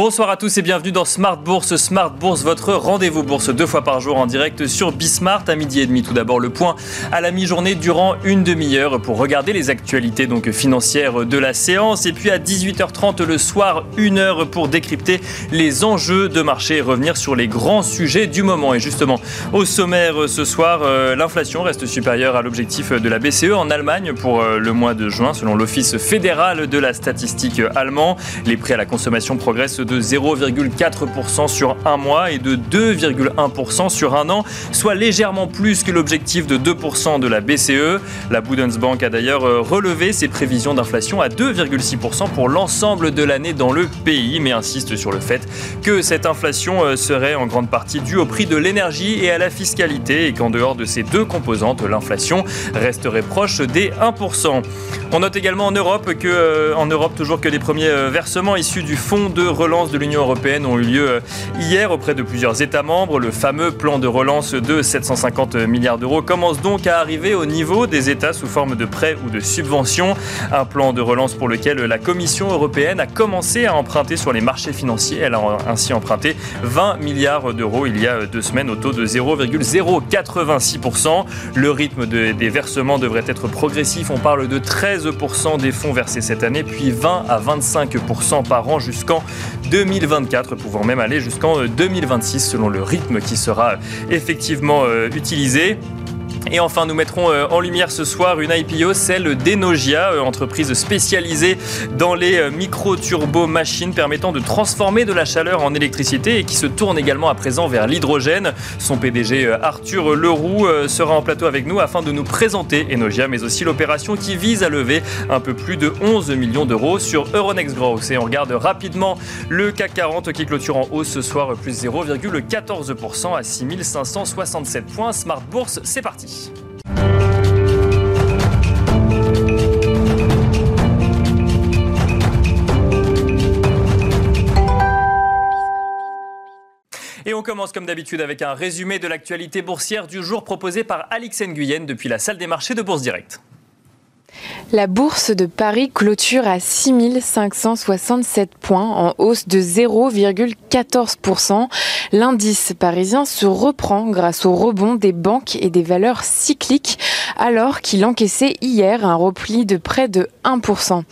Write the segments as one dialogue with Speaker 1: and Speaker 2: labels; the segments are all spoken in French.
Speaker 1: Bonsoir à tous et bienvenue dans Smart Bourse. Smart Bourse, votre rendez-vous bourse deux fois par jour en direct sur Bismart à midi et demi. Tout d'abord le point à la mi-journée durant une demi-heure pour regarder les actualités donc financières de la séance et puis à 18h30 le soir une heure pour décrypter les enjeux de marché et revenir sur les grands sujets du moment. Et justement au sommaire ce soir, euh, l'inflation reste supérieure à l'objectif de la BCE en Allemagne pour euh, le mois de juin selon l'Office fédéral de la statistique allemand. Les prix à la consommation progressent de 0,4% sur un mois et de 2,1% sur un an, soit légèrement plus que l'objectif de 2% de la BCE. La Bundesbank a d'ailleurs euh, relevé ses prévisions d'inflation à 2,6% pour l'ensemble de l'année dans le pays, mais insiste sur le fait que cette inflation euh, serait en grande partie due au prix de l'énergie et à la fiscalité et qu'en dehors de ces deux composantes, l'inflation resterait proche des 1%. On note également en Europe que, euh, en Europe toujours que les premiers versements issus du fonds de relance de l'Union européenne ont eu lieu euh, hier auprès de plusieurs États membres. Le fameux plan de relance de 750 milliards d'euros commence donc à arriver au niveau des États sous forme de prêts ou de subventions. Un plan de relance pour lequel la Commission européenne a commencé à emprunter sur les marchés financiers. Elle a ainsi emprunté 20 milliards d'euros il y a deux semaines au taux de 0,086%. Le rythme des versements devrait être progressif. On parle de 13% des fonds versés cette année, puis 20 à 25% par an jusqu'en 2024, pouvant même aller jusqu'en 2026 euh, selon le rythme qui sera effectivement euh, utilisé. Et enfin, nous mettrons euh, en lumière ce soir une IPO, celle d'Enogia, euh, entreprise spécialisée dans les euh, micro-turbo-machines permettant de transformer de la chaleur en électricité et qui se tourne également à présent vers l'hydrogène. Son PDG Arthur Leroux sera en plateau avec nous afin de nous présenter Enogia, mais aussi l'opération qui vise à lever un peu plus de 11 millions d'euros sur Euronext Growth. Et on regarde rapidement le CAC 40 qui clôture en hausse ce soir, plus 0,14% à 6567 points. Smart Bourse, c'est parti. Et on commence comme d'habitude avec un résumé de l'actualité boursière du jour proposé par Alix Nguyen depuis la salle des marchés de Bourse Direct.
Speaker 2: La bourse de Paris clôture à 6567 points en hausse de 0,14%. L'indice parisien se reprend grâce au rebond des banques et des valeurs cycliques alors qu'il encaissait hier un repli de près de 1%.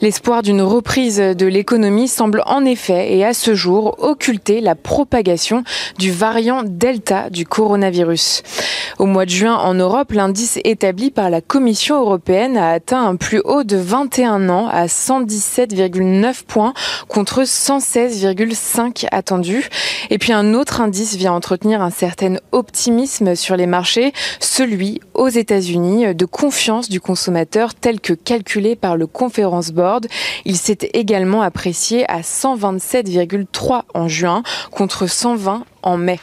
Speaker 2: L'espoir d'une reprise de l'économie semble en effet et à ce jour occulter la propagation du variant Delta du coronavirus. Au mois de juin en Europe, l'indice établi par la Commission européenne a atteint un plus haut de 21 ans à 117,9 points contre 116,5 attendus. Et puis un autre indice vient entretenir un certain optimisme sur les marchés, celui aux États-Unis de confiance du consommateur tel que calculé par le Conference Board. Il s'est également apprécié à 127,3 en juin contre 120 en mai.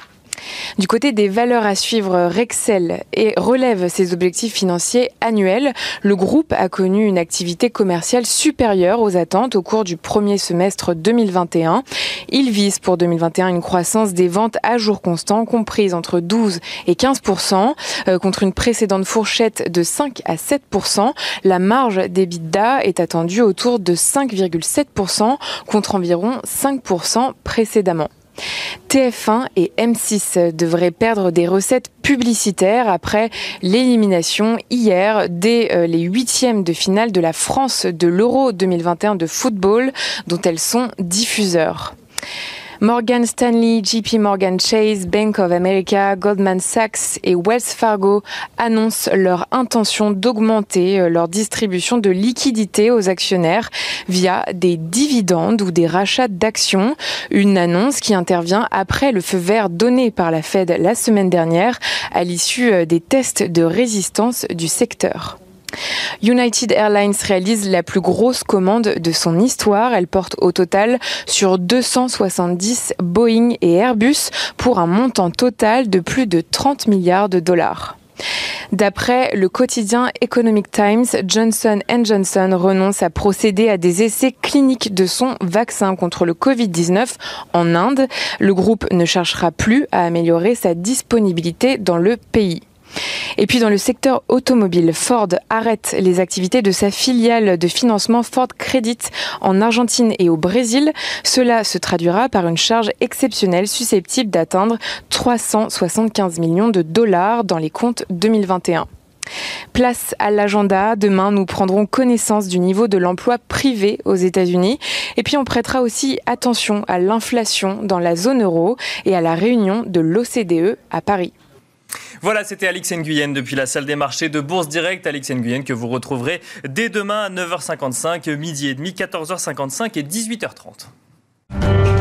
Speaker 2: Du côté des valeurs à suivre, Rexel et relève ses objectifs financiers annuels. Le groupe a connu une activité commerciale supérieure aux attentes au cours du premier semestre 2021. Il vise pour 2021 une croissance des ventes à jour constant comprise entre 12 et 15% euh, contre une précédente fourchette de 5 à 7% La marge d'EBITDA est attendue autour de 5,7% contre environ 5% précédemment. TF1 et M6 devraient perdre des recettes publicitaires après l'élimination hier dès euh, les huitièmes de finale de la France de l'Euro 2021 de football dont elles sont diffuseurs. Morgan Stanley, JP Morgan Chase, Bank of America, Goldman Sachs et Wells Fargo annoncent leur intention d'augmenter euh, leur distribution de liquidités aux actionnaires via des dividendes ou des rachats d'actions. Une annonce qui intervient après le feu vert donné par la Fed la semaine dernière à l'issue euh, des tests de résistance du secteur. United Airlines réalise la plus grosse commande de son histoire. Elle porte au total sur 270 Boeing et Airbus pour un montant total de plus de 30 milliards de dollars. D'après le quotidien Economic Times, Johnson Johnson renonce à procéder à des essais cliniques de son vaccin contre le Covid-19 en Inde. Le groupe ne cherchera plus à améliorer sa disponibilité dans le pays. Et puis dans le secteur automobile, Ford arrête les activités de sa filiale de financement Ford Credit en Argentine et au Brésil. Cela se traduira par une charge exceptionnelle susceptible d'atteindre 375 millions de dollars dans les comptes 2021. Place à l'agenda. Demain, nous prendrons connaissance du niveau de l'emploi privé aux États-Unis. Et puis, on prêtera aussi attention à l'inflation dans la zone euro et à la réunion de l'OCDE à Paris.
Speaker 1: Voilà, c'était Alix Nguyen depuis la salle des marchés de Bourse Direct. Alix Nguyen que vous retrouverez dès demain à 9h55, midi et demi, 14h55 et 18h30.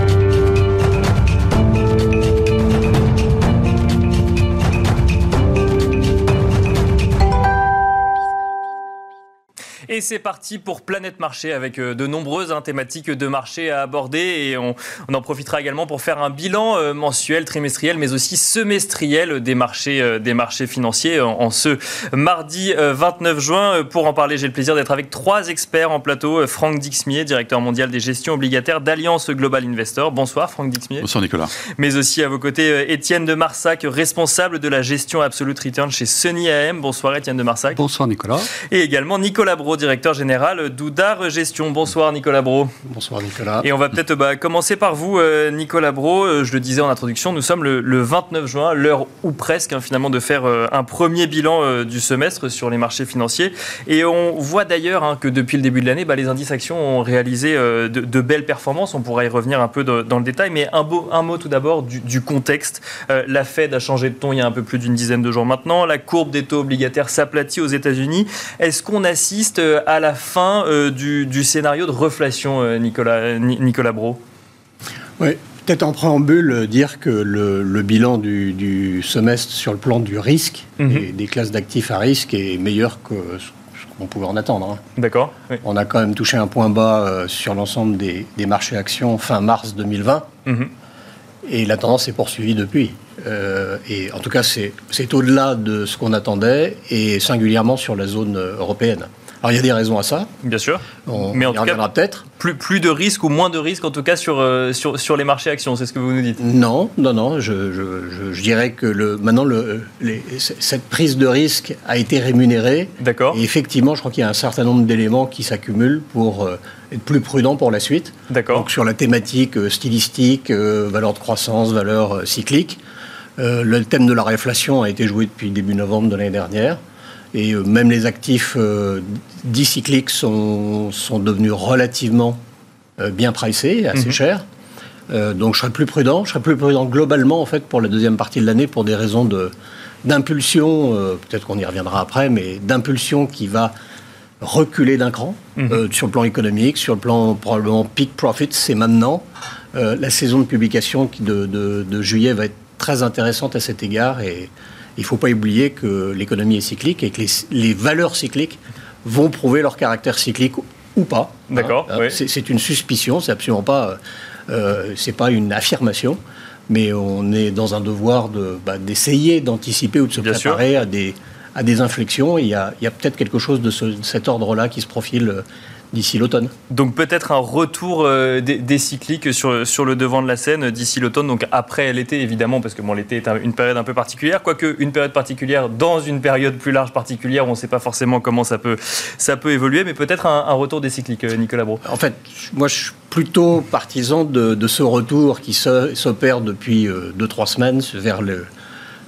Speaker 1: Et c'est parti pour Planète Marché avec euh, de nombreuses hein, thématiques de marché à aborder et on, en profitera également pour faire un bilan euh, mensuel, trimestriel, mais aussi semestriel des marchés, euh, des marchés financiers en, ce mardi 29 juin. Pour en parler, j'ai le plaisir d'être avec trois experts en plateau. Franck Dixmier, directeur mondial des gestions obligataires d'Alliance Global Investor. Bonsoir Franck Dixmier.
Speaker 3: Bonsoir Nicolas.
Speaker 1: Mais aussi à vos côtés Étienne de Marsac, responsable de la gestion Absolute Return chez Sony AM. Bonsoir Étienne de Marsac.
Speaker 4: Bonsoir Nicolas.
Speaker 1: Et également Nicolas Bro, directeur général d'Oudar Gestion. Bonsoir Nicolas Bro.
Speaker 4: Bonsoir Nicolas.
Speaker 1: Et on va peut-être bah, commencer par vous euh, Nicolas Bro. Euh, je le disais en introduction, nous sommes le, 29 juin, l'heure ou presque hein, finalement de faire euh, un premier bilan du semestre sur les marchés financiers. Et on voit d'ailleurs hein, que depuis le début de l'année, bah, les indices actions ont réalisé de, belles performances. On pourra y revenir un peu dans le détail. Mais un, beau, un mot tout d'abord du, du, contexte. la Fed a changé de ton il y a un peu plus d'une dizaine de jours maintenant. La courbe des taux obligataires s'aplatit aux États-Unis. Est-ce qu'on assiste à la fin euh, du, scénario de reflation, euh, Nicolas, Nicolas Bro
Speaker 4: Oui, peut-être en préambule, euh, dire que le, bilan du, semestre sur le plan du risque mhm. et des classes d'actifs à risque est meilleur que ce qu'on pouvait en attendre. Hein.
Speaker 1: D'accord.
Speaker 4: On a quand même touché un point bas sur l'ensemble des, marchés actions fin mars 2020. Mhm. Et la tendance est poursuivie depuis. et en tout cas, c'est au-delà de ce qu'on attendait, et singulièrement sur la zone européenne. Alors il y a des raisons à ça.
Speaker 1: Bien sûr.
Speaker 4: On Mais en y tout cas, peut-être.
Speaker 1: Plus, plus de risques ou moins de risques en tout cas sur, euh, sur, sur les marchés actions, c'est ce que vous nous dites
Speaker 4: Non, non, non. Je, je, je, dirais que le, maintenant le, les, cette prise de risque a été rémunérée.
Speaker 1: D'accord.
Speaker 4: Et effectivement, je crois qu'il y a un certain nombre d'éléments qui s'accumulent pour euh, être plus prudent pour la suite.
Speaker 1: D'accord.
Speaker 4: Donc sur la thématique euh, stylistique, valeur de croissance, valeur cyclique. le thème de la réflation a été joué depuis début novembre de l'année dernière. Et euh, même les actifs euh, dits cycliques sont, sont devenus relativement euh, bien pricés, assez mhm. chers. donc je serais plus prudent. Je serais plus prudent globalement en fait pour la deuxième partie de l'année pour des raisons de d'impulsion. Peut-être qu'on y reviendra après, mais d'impulsion qui va reculer d'un cran mhm. sur le plan économique, sur le plan probablement peak profit, c'est maintenant. la saison de publication de, de, de, juillet va être très intéressante à cet égard et il ne faut pas oublier que l'économie est cyclique et que les, valeurs cycliques vont prouver leur caractère cyclique ou pas.
Speaker 1: Hein. D'accord.
Speaker 4: C'est une suspicion, c'est absolument pas, euh, c'est pas une affirmation, mais on est dans un devoir bah, d'essayer d'anticiper ou de se préparer à des, à des inflexions. Il y a, a peut-être quelque chose de, de cet ordre-là qui se profile d'ici l'automne.
Speaker 1: Donc peut-être un retour euh, des, cycliques sur, sur le devant de la scène d'ici l'automne, donc après l'été évidemment, parce que bon, l'été est une période un peu particulière, quoique une période particulière dans une période plus large particulière, on ne sait pas forcément comment ça peut, ça peut évoluer, mais peut-être un, retour des cycliques, euh, Nicolas Bro.
Speaker 4: En fait, moi je suis plutôt partisan de, ce retour qui s'opère depuis 2-3 euh, semaines vers le,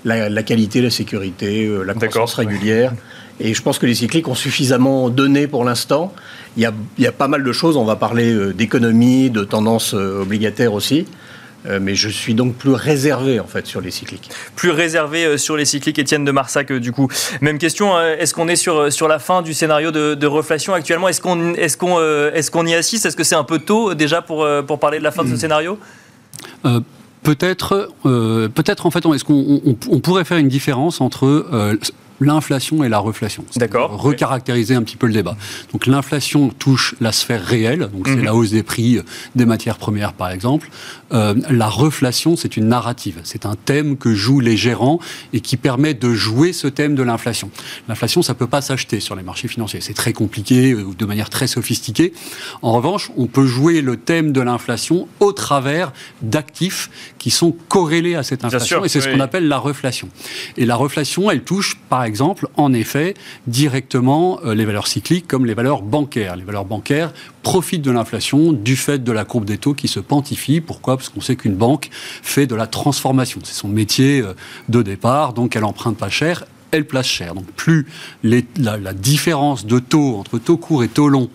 Speaker 4: la, qualité, la sécurité, la croissance régulière. Et je pense que les cycliques ont suffisamment donné pour l'instant. Il y, a, pas mal de choses. On va parler euh, d'économie, de tendances euh, obligataires aussi. Euh, mais je suis donc plus réservé en fait sur les cycliques.
Speaker 1: Plus réservé sur les cycliques, Étienne de Marsac, du coup. Même question, est-ce qu'on est sur, sur la fin du scénario de, de reflation actuellement? Est-ce qu'on est qu'on est qu'on y assiste? Est-ce que c'est un peu tôt déjà pour, pour parler de la fin de ce hmm. scénario?
Speaker 5: Peut-être, peut-être en fait, est-ce qu'on on, pourrait faire une différence entre
Speaker 3: l'inflation et la reflation?
Speaker 1: D'accord.
Speaker 3: Recaractériser un petit peu le débat. Donc l'inflation touche la sphère réelle, donc c'est mhm. la hausse des prix des matières premières par exemple. Euh, la reflation, c'est une narrative, c'est un thème que jouent les gérants et qui permet de jouer ce thème de l'inflation. L'inflation, ça peut pas s'acheter sur les marchés financiers, c'est très compliqué ou de manière très sophistiquée. En revanche, on peut jouer le thème de l'inflation au travers d'actifs qui sont corrélés à cette inflation et c'est ce qu'on appelle la reflation. Et la reflation, elle touche par exemple, en effet, directement euh, les valeurs cycliques comme les valeurs bancaires. Les valeurs bancaires profitent de l'inflation du fait de la courbe des taux qui se quantifie. Pourquoi? Parce qu'on sait qu'une banque fait de la transformation. C'est son métier euh, de départ, donc elle emprunte pas cher, elle place cher. Donc plus la, différence de taux entre taux court et taux long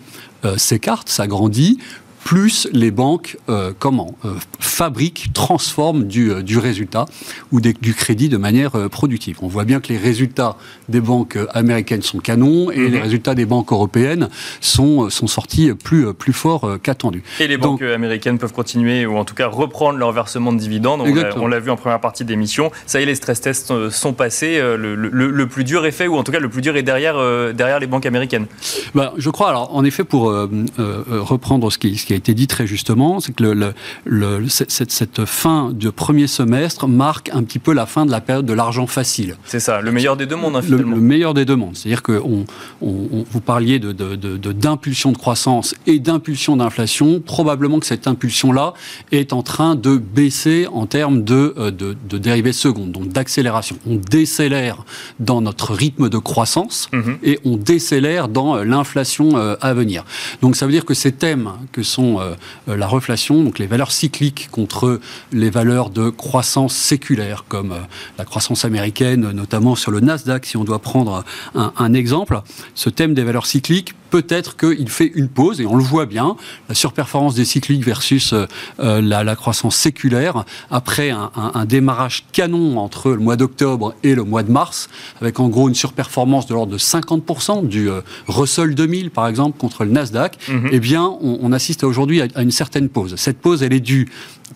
Speaker 3: euh, s'écarte, s'agrandit, plus les banques euh, comment euh, fabriquent, transforment du, euh, du résultat ou du crédit de manière productive. On voit bien que les résultats des banques américaines sont canons et les mhm. résultats des banques européennes sont, sont sortis plus, plus forts qu'attendus.
Speaker 1: Et les banques américaines peuvent continuer ou en tout cas reprendre leur versement de dividendes. On l'a vu en première partie d'émission. Ça y est, les stress tests sont passés. Le, le, plus dur est fait ou en tout cas le plus dur est derrière, derrière les banques américaines.
Speaker 3: Ben, je crois, alors en effet, pour reprendre ce qui, ce qui a été dit très justement, c'est que le, le, cette, cette, fin de premier semestre marque un petit peu la fin de la période de l'argent facile.
Speaker 1: C'est ça, le meilleur des deux mondes, hein,
Speaker 3: finalement. Le, meilleur des deux mondes. C'est-à-dire que on, on, vous parliez d'impulsion de, de, de, croissance et d'impulsion d'inflation. Probablement que cette impulsion-là est en train de baisser en termes de, euh, de, dérivés secondes, donc d'accélération. On décélère dans notre rythme de croissance mhm. et on décélère dans euh, l'inflation euh, à venir. Donc ça veut dire que ces thèmes que sont euh, euh, la reflation, donc les valeurs cycliques contre les valeurs de croissance séculaire, comme euh, la croissance américaine, notamment sur le Nasdaq, si on doit prendre un exemple. Ce thème des valeurs cycliques peut-être qu'il fait une pause, et on le voit bien, la surperformance des cycliques versus la, croissance séculaire, après un, démarrage canon entre le mois d'octobre et le mois de mars, avec en gros une surperformance de l'ordre de 50% du Russell 2000, par exemple, contre le Nasdaq, mhm. eh bien, on, assiste aujourd'hui à, une certaine pause. Cette pause, elle est due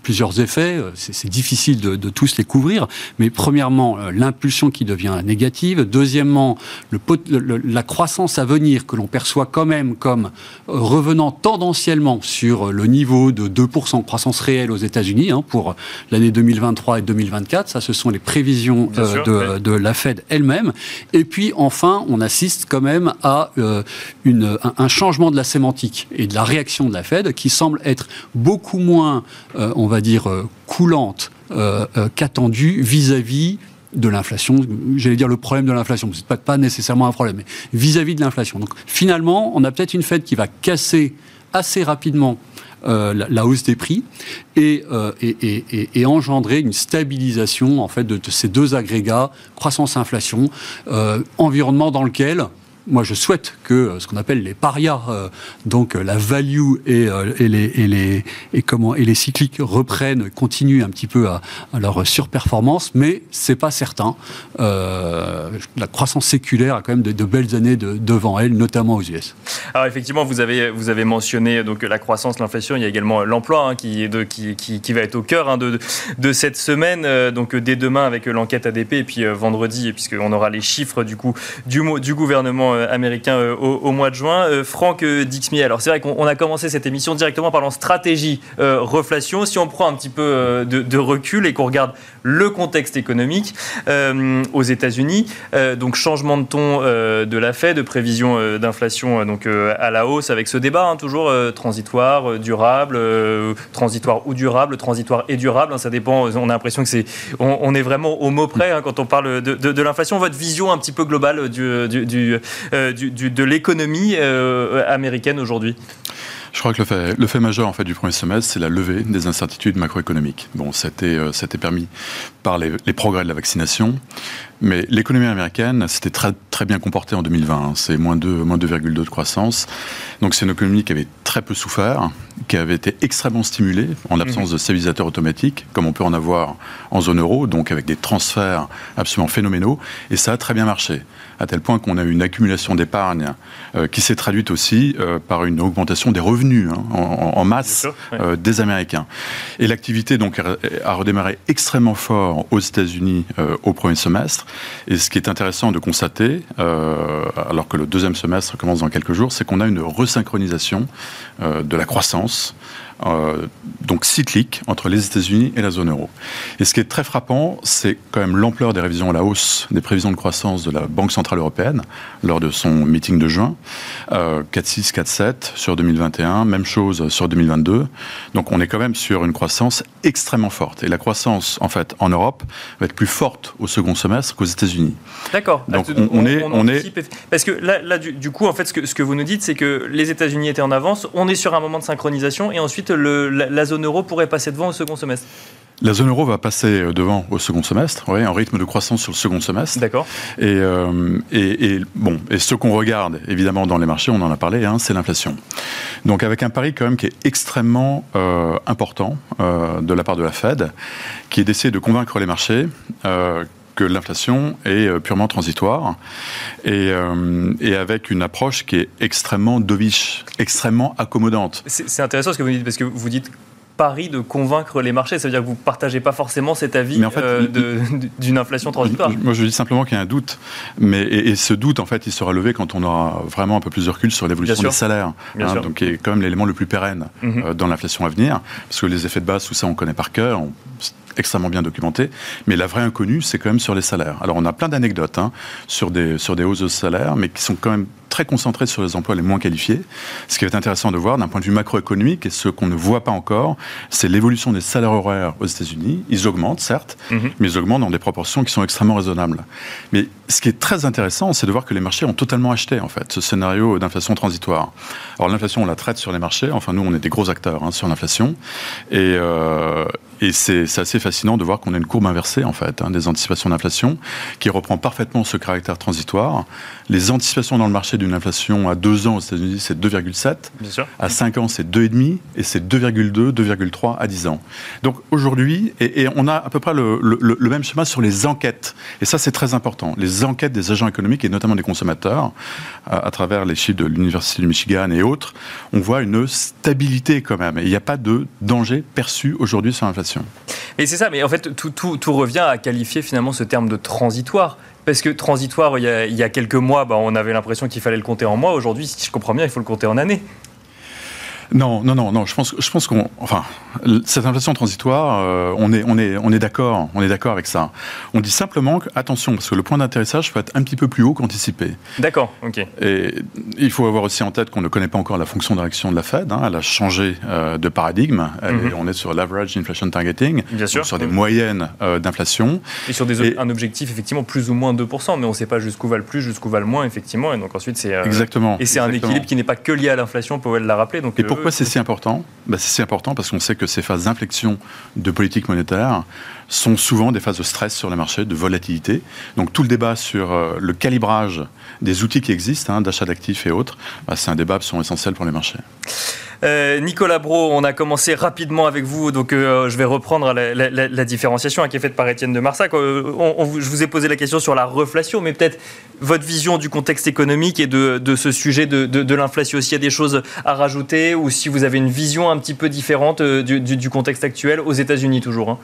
Speaker 3: plusieurs effets. Euh, c'est difficile de, tous les couvrir. Mais premièrement, euh, l'impulsion qui devient négative. Deuxièmement, le, la croissance à venir que l'on perçoit quand même comme euh, revenant tendanciellement sur le niveau de 2% de croissance réelle aux États-Unis hein, pour l'année 2023 et 2024. Ça, ce sont les prévisions de, la Fed elle-même. Et puis, enfin, on assiste quand même à une, un, changement de la sémantique et de la réaction de la Fed qui semble être beaucoup moins, on va dire, euh, coulante euh, euh, qu'attendue vis-à-vis de l'inflation, j'allais dire le problème de l'inflation, c'est pas, pas nécessairement un problème, mais vis-à-vis de l'inflation. Donc finalement, on a peut-être une Fed qui va casser assez rapidement la, hausse des prix et, et, engendrer une stabilisation en fait de, ces deux agrégats croissance-inflation, environnement dans lequel moi, je souhaite que euh, ce qu'on appelle les parias, euh, donc euh, la value et, les, et, les, et, comment, et les cycliques reprennent, continuent un petit peu à, leur surperformance, mais c'est pas certain. la croissance séculaire a quand même de, belles années devant elle, notamment aux US.
Speaker 1: Alors effectivement, vous avez, vous avez mentionné donc, la croissance, l'inflation, il y a également l'emploi hein, qui, qui, qui, qui, va être au cœur hein, de, de, cette semaine, donc dès demain avec l'enquête ADP, et puis vendredi, puisqu'on aura les chiffres du, coup, du, du gouvernement euh, américain euh, au, mois de juin. Euh, Franck Dixmier, alors c'est vrai qu'on a commencé cette émission directement parlant stratégie reflation. Si on prend un petit peu de, recul et qu'on regarde le contexte économique aux États-Unis, donc changement de ton de la Fed, de prévision d'inflation donc à la hausse avec ce débat hein, toujours transitoire, durable, transitoire ou durable, transitoire et durable, hein, ça dépend. On a l'impression que c'est on, est vraiment au mot près hein, quand on parle de, l'inflation. Votre vision un petit peu globale du, euh, de l'économie euh, américaine aujourd'hui
Speaker 5: je crois que le fait, majeur en fait du premier semestre, c'est la levée des incertitudes macroéconomiques. Bon, c'était euh, permis par les, progrès de la vaccination, mais l'économie américaine s'était très, très bien comportée en 2020. Hein. C'est moins 2,2 moins de croissance. Donc c'est une économie qui avait très peu souffert, qui avait été extrêmement stimulée en l'absence mhm. de stabilisateurs automatiques, comme on peut en avoir en zone euro, donc avec des transferts absolument phénoménaux. Et ça a très bien marché, à tel point qu'on a eu une accumulation d'épargne euh, qui s'est traduite aussi euh, par une augmentation des revenus hein, en, masse des Américains. Et l'activité donc a, redémarré extrêmement fort aux États-Unis au premier semestre. Et ce qui est intéressant de constater, alors que le deuxième semestre commence dans quelques jours, c'est qu'on a une resynchronisation de la croissance euh, donc cyclique entre les États-Unis et la zone euro. Et ce qui est très frappant, c'est quand même l'ampleur des révisions à la hausse des prévisions de croissance de la Banque Centrale Européenne lors de son meeting de juin. 4,6, 4,7 sur 2021, même chose sur 2022. Donc on est quand même sur une croissance extrêmement forte. Et la croissance, en fait, en Europe, va être plus forte au second semestre qu'aux États-Unis.
Speaker 1: D'accord.
Speaker 5: Donc on, est, on, est...
Speaker 1: Parce que là, là du, coup, en fait, ce que, ce que vous nous dites, c'est que les États-Unis étaient en avance, on est sur un moment de synchronisation, et ensuite la, zone euro pourrait passer devant au second semestre
Speaker 5: la zone euro va passer euh, devant au second semestre, oui, en rythme de croissance sur le second semestre.
Speaker 1: D'accord.
Speaker 5: Euh, et, et, bon, et ce qu'on regarde évidemment dans les marchés, on en a parlé, hein, c'est l'inflation. Donc avec un pari quand même qui est extrêmement euh, important de la part de la Fed, qui est d'essayer de convaincre les marchés que l'inflation est purement transitoire et, et, avec une approche qui est extrêmement dovish, extrêmement accommodante.
Speaker 1: C'est intéressant ce que vous dites parce que vous dites pari de convaincre les marchés. Ça veut dire que vous ne partagez pas forcément cet avis euh, d'une inflation transitoire.
Speaker 5: Moi, je dis simplement qu'il y a un doute. Mais, et, ce doute, en fait, il sera levé quand on aura vraiment un peu plus de recul sur l'évolution des salaires. Hein, donc, qui est quand même l'élément le plus pérenne mhm. euh, dans l'inflation à venir. Parce que les effets de base, tout ça, on connaît par cœur extrêmement bien documenté. Mais la vraie inconnue, c'est quand même sur les salaires. Alors, on a plein d'anecdotes hein, sur, des, sur des hausses de salaires, mais qui sont quand même très concentré sur les emplois les moins qualifiés. Ce qui est intéressant de voir d'un point de vue macroéconomique, et ce qu'on ne voit pas encore, c'est l'évolution des salaires horaires aux États-Unis. Ils augmentent, certes, mhm. mais ils augmentent dans des proportions qui sont extrêmement raisonnables. Mais ce qui est très intéressant, c'est de voir que les marchés ont totalement acheté, en fait, ce scénario d'inflation transitoire. Alors, l'inflation, on la traite sur les marchés. Enfin, nous, on est des gros acteurs hein, sur l'inflation. Et, euh, et c'est assez fascinant de voir qu'on a une courbe inversée, en fait, hein, des anticipations d'inflation, qui reprend parfaitement ce caractère transitoire. Les anticipations dans le marché d'une inflation à 2 ans aux États-Unis, c'est 2,7. À 5 ans, c'est 2,5. Et c'est 2,2, 2,3 à 10 ans. Donc aujourd'hui, et, on a à peu près le, même schéma sur les enquêtes. Et ça, c'est très important. Les enquêtes des agents économiques et notamment des consommateurs, à, travers les chiffres de l'Université du Michigan et autres, on voit une stabilité quand même. Et il n'y a pas de danger perçu aujourd'hui sur l'inflation.
Speaker 1: Et c'est ça, mais en fait, tout, tout, tout revient à qualifier finalement ce terme de transitoire. Parce que transitoire, il y a, quelques mois, bah, on avait l'impression qu'il fallait le compter en mois. Aujourd'hui, si je comprends bien, il faut le compter en années.
Speaker 5: Non, non, non, non. Je pense, je pense qu'on, enfin, cette inflation transitoire, euh, on est, on est, on est d'accord, on est d'accord avec ça. On dit simplement que attention, parce que le point d'atterrissage peut être un petit peu plus haut qu'anticipé.
Speaker 1: D'accord, ok.
Speaker 5: Et il faut avoir aussi en tête qu'on ne connaît pas encore la fonction d'action de la Fed. Hein. elle a changé euh, de paradigme. Mhm. on est sur l'average inflation targeting,
Speaker 1: Bien sûr.
Speaker 5: sur des moyennes euh, d'inflation.
Speaker 1: Et sur des, un objectif effectivement plus ou moins 2%, mais on ne sait pas jusqu'où va le plus, jusqu'où va le moins, effectivement. Et donc ensuite c'est
Speaker 5: exactement.
Speaker 1: Et c'est un équilibre qui n'est pas que lié à l'inflation, pour l'a rappeler. Donc
Speaker 5: et pourquoi c'est si important? Bah, C'est si important parce qu'on sait que ces phases d'inflexion de politique monétaire sont souvent des phases de stress sur les marchés, de volatilité. Donc tout le débat sur euh, le calibrage des outils qui existent, hein, d'achat d'actifs et autres, bah, c'est un débat sont essentiel pour les marchés.
Speaker 1: Euh, Nicolas Bro, on a commencé rapidement avec vous, donc euh, je vais reprendre la, différenciation hein, qui est faite par Étienne de Marsac. je vous ai posé la question sur la reflation, mais peut-être votre vision du contexte économique et de, ce sujet de, l'inflation aussi. Il y a des choses à rajouter ou si vous avez une vision un petit peu différente du, contexte actuel aux États-Unis toujours hein.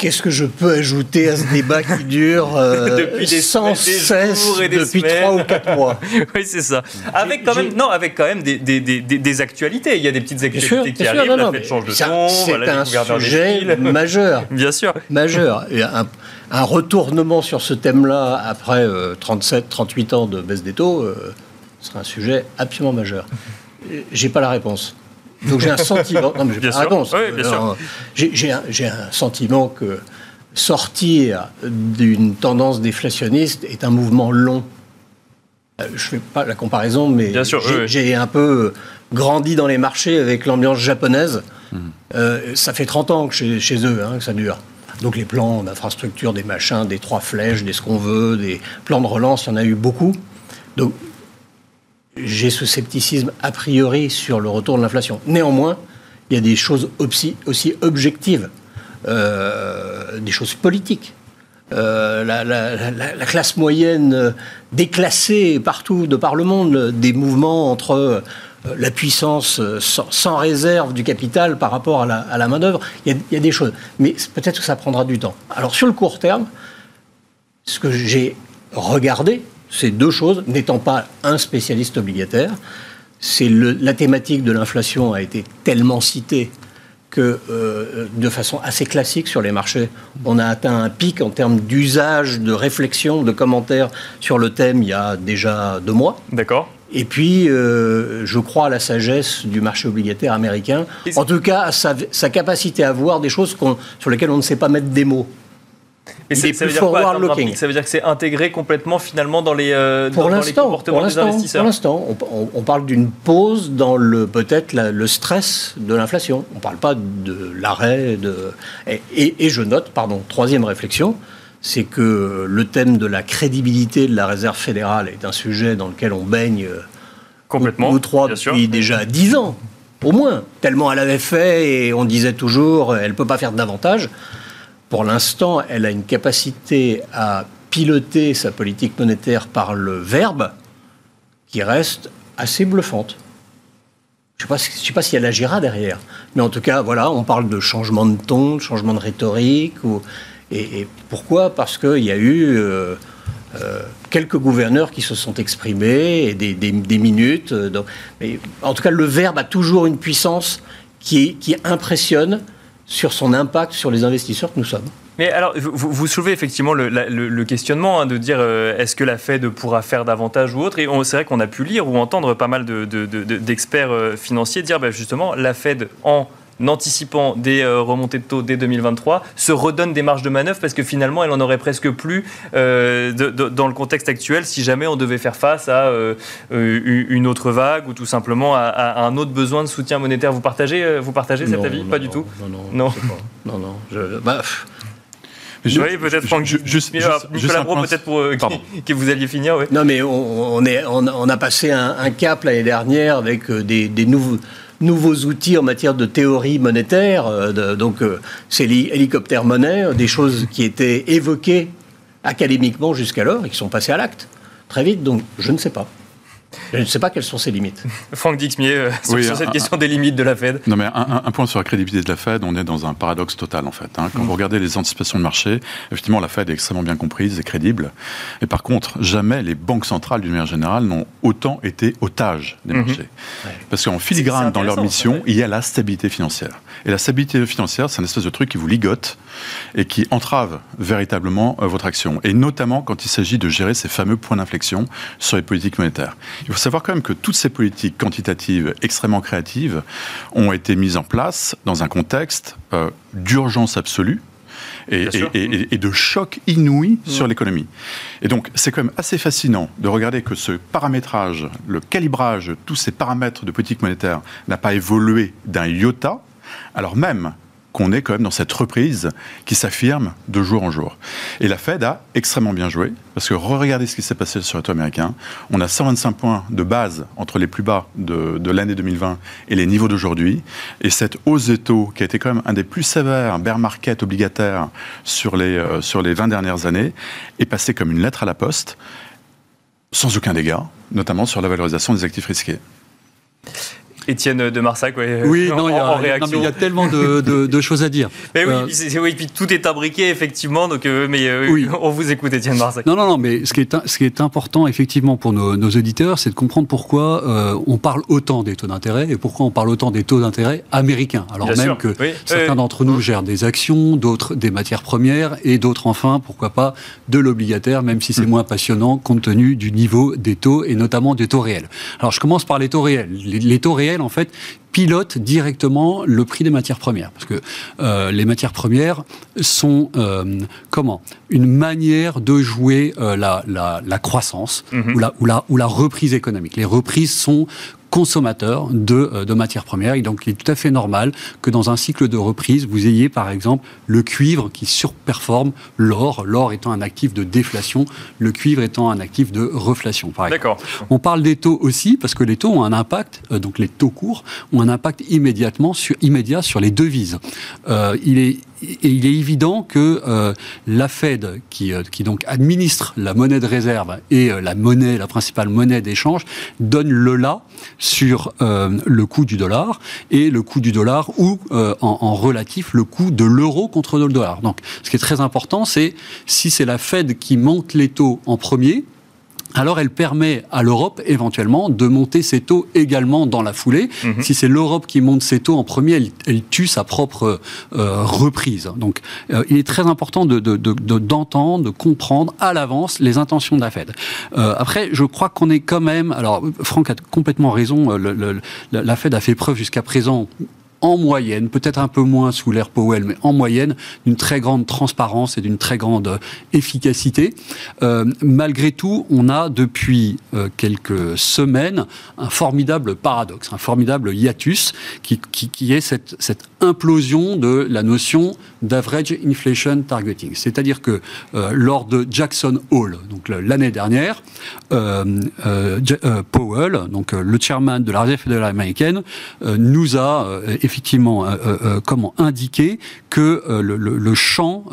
Speaker 4: Qu'est-ce que je peux ajouter à ce débat qui dure euh, depuis des, sans cesse depuis trois ou quatre mois
Speaker 1: Oui, c'est ça. Avec quand même, non, avec quand même des, des, des, actualités. Il y a des petites actualités qui arrivent. la Fed change de ton.
Speaker 4: C'est un sujet majeur.
Speaker 1: Bien sûr.
Speaker 4: Majeur. Et un, un retournement sur ce thème-là après 37, euh, 38 ans de baisse des taux euh, serait un sujet absolument majeur. J'ai pas la réponse. Donc j'ai un sentiment. Non, mais j'ai J'ai un, sentiment que sortir d'une tendance déflationniste est un mouvement long. Euh, je ne fais pas la comparaison, mais j'ai un peu grandi dans les marchés avec l'ambiance japonaise. Hmm. Euh, ça fait 30 ans que chez, chez eux hein, que ça dure. Donc les plans d'infrastructure, des machins, des trois flèches, des ce qu'on veut, des plans de relance, il y en a eu beaucoup. Donc j'ai ce scepticisme a priori sur le retour de l'inflation. Néanmoins, il y a des choses aussi, objectives, euh, des choses politiques. Euh, la, classe moyenne déclassée partout de par le monde, des mouvements entre la puissance sans, réserve du capital par rapport à la, main-d'œuvre. Il, y a des choses. Mais peut-être que ça prendra du temps. Alors, sur le court terme, ce que j'ai regardé, c'est deux choses, n'étant pas un spécialiste obligataire. C'est la thématique de l'inflation a été tellement citée que euh, de façon assez classique sur les marchés, on a atteint un pic en termes d'usage, de réflexion, de commentaires sur le thème il y a déjà deux mois.
Speaker 1: D'accord.
Speaker 4: Et puis, euh, je crois à la sagesse du marché obligataire américain, en tout cas à sa, sa capacité à voir des choses sur lesquelles on ne sait pas mettre des mots.
Speaker 1: Mais ça, veut dire quoi, ça veut dire que c'est intégré complètement finalement dans les, euh, pour dans, les comportements des investisseurs.
Speaker 4: Pour l'instant, on, parle d'une pause dans le peut-être le stress de l'inflation. On ne parle pas de l'arrêt. De... Et, et, je note, pardon, troisième réflexion, c'est que le thème de la crédibilité de la réserve fédérale est un sujet dans lequel on baigne euh,
Speaker 1: complètement,
Speaker 4: ou trois depuis déjà dix ans, au moins. Tellement elle avait fait et on disait toujours, elle ne peut pas faire davantage. Pour l'instant, elle a une capacité à piloter sa politique monétaire par le verbe qui reste assez bluffante. Je ne sais, pas si elle agira derrière. Mais en tout cas, voilà, on parle de changement de ton, de changement de rhétorique. et, pourquoi? Parce qu'il y a eu euh, euh, quelques gouverneurs qui se sont exprimés et des, minutes. Euh, mais en tout cas, le verbe a toujours une puissance qui impressionne sur son impact sur les investisseurs que nous sommes.
Speaker 1: Mais alors, vous, vous soulevez effectivement le, questionnement hein, de dire euh, est-ce que la Fed pourra faire davantage ou autre? Et c'est vrai qu'on a pu lire ou entendre pas mal d'experts euh, financiers dire bah, justement la Fed en anticipant des euh, remontées de taux dès 2023, se redonne des marges de manœuvre parce que finalement, elle en aurait presque plus euh, dans le contexte actuel si jamais on devait faire face à euh, une autre vague ou tout simplement à, un autre besoin de soutien monétaire. Vous partagez, vous partagez cet avis? Pas du tout
Speaker 4: Non, non. Non, non. Je, bah,
Speaker 1: oui, peut-être Franck, juste, juste, Nicolas Bro, peut-être pour que vous alliez finir. Oui.
Speaker 4: Non, mais on, est, on, a passé un, cap l'année dernière avec des, des nouveaux nouveaux outils en matière de théorie monétaire. Euh, donc, euh, c'est l'hélicoptère monnaie, des choses qui étaient évoquées académiquement jusqu'alors et qui sont passées à l'acte très vite. Donc, je ne sais pas. Je ne sais pas quelles sont ses limites.
Speaker 1: Franck Dixmier, euh, sur, cette question des limites de la Fed.
Speaker 5: Non, mais un, point sur la crédibilité de la Fed, on est dans un paradoxe total en fait. Hein. Quand vous regardez les anticipations de marché, effectivement, la Fed est extrêmement bien comprise et crédible. Et par contre, jamais les banques centrales, d'une manière générale, n'ont autant été otages des mm-hmm. marchés. Parce qu'en filigrane, dans leur mission, il y a la stabilité financière. Et la stabilité financière, c'est un espèce de truc qui vous ligote et qui entrave véritablement euh, votre action. Et notamment quand il s'agit de gérer ces fameux points d'inflexion sur les politiques monétaires. Il faut savoir quand même que toutes ces politiques quantitatives extrêmement créatives ont été mises en place dans un contexte euh, d'urgence absolue. Et, de choc inouï mmh. sur l'économie. Et donc, c'est quand même assez fascinant de regarder que ce paramétrage, le calibrage de tous ces paramètres de politique monétaire n'a pas évolué d'un iota, alors même qu'on est quand même dans cette reprise qui s'affirme de jour en jour. Et la Fed a extrêmement bien joué, parce que regardez ce qui s'est passé sur le taux américain. On a 125 points de base entre les plus bas de, l'année 2020 et les niveaux d'aujourd'hui. Et cette hausse des taux, qui a été quand même un des plus sévères bear market obligataires sur les, euh, sur les 20 dernières années, est passée comme une lettre à la poste, sans aucun dégât, notamment sur la valorisation des actifs risqués.
Speaker 1: Étienne de Marsac,
Speaker 3: oui, non, il y a tellement de, choses à dire.
Speaker 1: Mais oui, euh, oui, puis tout est imbriqué, effectivement, donc, euh, mais euh, oui. on vous écoute, Étienne Marsac.
Speaker 3: Non, non, non, mais ce qui est, ce qui est important, effectivement, pour nos, auditeurs, c'est de comprendre pourquoi on parle autant des taux d'intérêt et pourquoi on parle autant des taux d'intérêt américains. Alors même que certains d'entre nous gèrent des actions, d'autres des matières premières et d'autres, enfin, pourquoi pas, de l'obligataire, même si c'est mm. moins passionnant compte tenu du niveau des taux et notamment des taux réels. Alors, je commence par les taux réels. les taux réels, en fait, pilote directement le prix des matières premières. Parce que euh, les matières premières sont, euh, comment? Une manière de jouer euh, la, croissance mhm. ou, la, ou, la, ou la reprise économique. Les reprises sont consommateurs de, euh, de matières premières. Et donc, il est tout à fait normal que dans un cycle de reprise, vous ayez par exemple le cuivre qui surperforme l'or, l'or étant un actif de déflation, le cuivre étant un actif de reflation.
Speaker 1: D'accord.
Speaker 3: On parle des taux aussi parce que les taux ont un impact, euh, donc les taux courts ont un impact immédiatement sur, immédiat sur les devises. Euh, il est il est évident que euh, la Fed, qui, euh, donc administre la monnaie de réserve et la monnaie, la principale monnaie d'échange, donne le là sur le coût du dollar et le coût du dollar ou en, en, relatif le coût de l'euro contre le dollar. Donc, ce qui est très important, c'est si c'est la Fed qui monte les taux en premier, alors elle permet à l'Europe éventuellement de monter ses taux également dans la foulée. Mhm. Si c'est l'Europe qui monte ses taux en premier, elle, tue sa propre euh, reprise. Donc euh, il est très important d'entendre, de, de, comprendre à l'avance les intentions de la Fed. Euh, après, je crois qu'on est quand même... Alors Franck a complètement raison, la Fed a fait preuve jusqu'à présent en moyenne, peut-être un peu moins sous l'ère Powell, mais en moyenne, d'une très grande transparence et d'une très grande euh, efficacité. Euh, malgré tout, on a depuis euh, quelques semaines un formidable paradoxe, un formidable hiatus qui, qui, qui est cette, cette, implosion de la notion d'average inflation targeting. C'est-à-dire que lors de Jackson Hole, donc l'année dernière, Powell, donc le chairman de la Réserve fédérale américaine, nous a effectivement euh, euh, euh, comment indiquer que le, champ,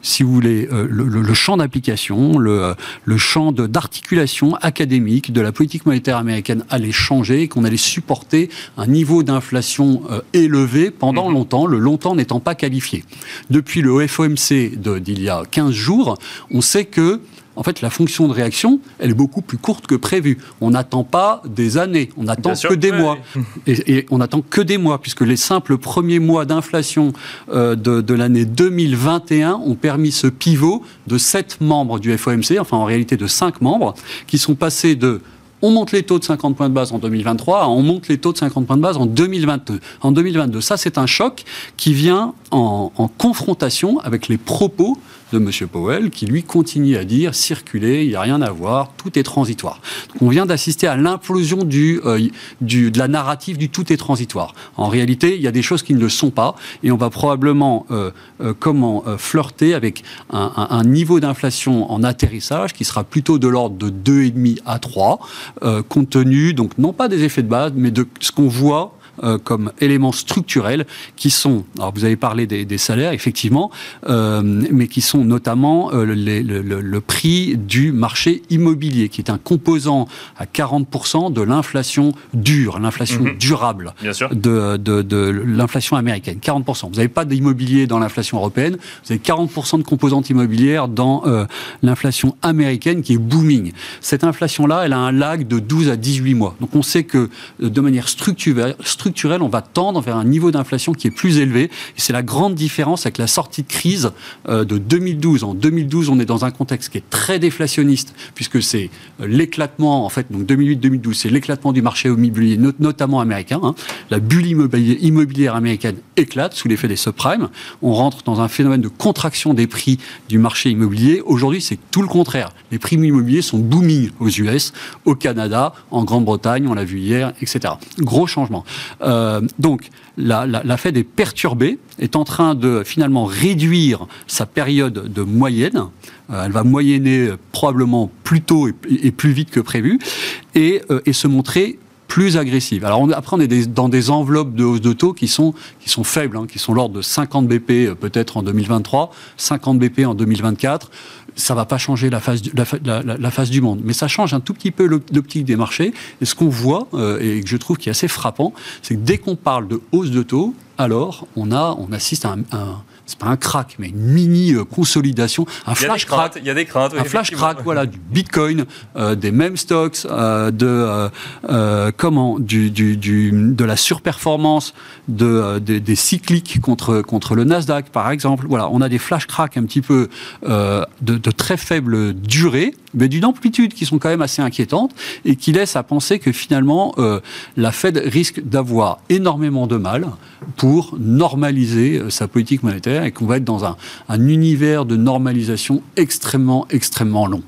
Speaker 3: si vous voulez, le, champ d'application, le, le champ d'articulation académique de la politique monétaire américaine allait changer qu'on allait supporter un niveau d'inflation élevé pendant mhm. longtemps, le longtemps n'étant pas qualifié. Depuis le FOMC d'il y a 15 jours, on sait que en fait, la fonction de réaction, elle est beaucoup plus courte que prévu. On n'attend pas des années, on n'attend que des mois. Et, on n'attend que des mois, puisque les simples premiers mois d'inflation euh, de, l'année 2021 ont permis ce pivot de sept membres du FOMC, enfin en réalité de cinq membres, qui sont passés de on monte les taux de 50 points de base en 2023, on monte les taux de 50 points de base en 2022. En 2022, ça c'est un choc qui vient en, en confrontation avec les propos de M. Powell, qui lui continue à dire circuler, il n'y a rien à voir, tout est transitoire. on vient d'assister à l'implosion euh, du, de la narrative du tout est transitoire. En réalité, il y a des choses qui ne le sont pas, et on va probablement euh, euh, comment flirter avec un, un, niveau d'inflation en atterrissage qui sera plutôt de l'ordre de 2,5 à 3, compte tenu, donc non pas des effets de base, mais de ce qu'on voit euh, comme éléments structurels qui sont, alors vous avez parlé des, salaires, effectivement, euh, mais qui sont notamment euh, le, prix du marché immobilier, qui est un composant à 40% de l'inflation dure, l'inflation mhm. durable de, de, l'inflation américaine. 40%. Vous n'avez pas d'immobilier dans l'inflation européenne, vous avez 40% de composantes immobilières dans l'inflation américaine qui est booming. Cette inflation-là, elle a un lag de 12 à 18 mois. Donc on sait que de manière structurelle, on va tendre vers un niveau d'inflation qui est plus élevé. C'est la grande différence avec la sortie de crise euh, de 2012. En 2012, on est dans un contexte qui est très déflationniste, puisque c'est euh, l'éclatement, en fait, donc 2008-2012, c'est l'éclatement du marché immobilier, notamment américain. Hein. La bulle immobilière américaine éclate sous l'effet des subprimes. On rentre dans un phénomène de contraction des prix du marché immobilier. Aujourd'hui, c'est tout le contraire. Les prix immobiliers sont booming aux US, au Canada, en Grande-Bretagne, on l'a vu hier, etc. Gros changement. Euh, donc, la, Fed est perturbée, est en train de finalement réduire sa période de moyenne. Euh, elle va moyenner probablement plus tôt et, plus vite que prévu, et, euh, se montrer plus agressive. Alors après, on est dans des enveloppes de hausse de taux qui sont, qui sont faibles, hein, qui sont l'ordre de 50 BP peut-être en 2023, 50 BP en 2024 ça va pas changer la face, du, monde, mais ça change un tout petit peu l'optique des marchés. Et ce qu'on voit, euh, et que je trouve qui est assez frappant, c'est que dès qu'on parle de hausse de taux, alors on, a, on assiste à un c'est pas un crack, mais une mini euh, consolidation, un flash crack.
Speaker 1: Il y a des craintes.
Speaker 3: un flash crack, voilà, du Bitcoin, euh, des mêmes stocks, euh, de comment, du, du, du, de la surperformance de, des cycliques contre contre le Nasdaq, par exemple. Voilà, on a des flash cracks un petit peu de, de très faible durée, mais d'une amplitude qui sont quand même assez inquiétantes et qui laissent à penser que finalement la Fed risque d'avoir énormément de mal pour normaliser sa politique monétaire et qu'on va être dans un, univers de normalisation extrêmement, extrêmement long.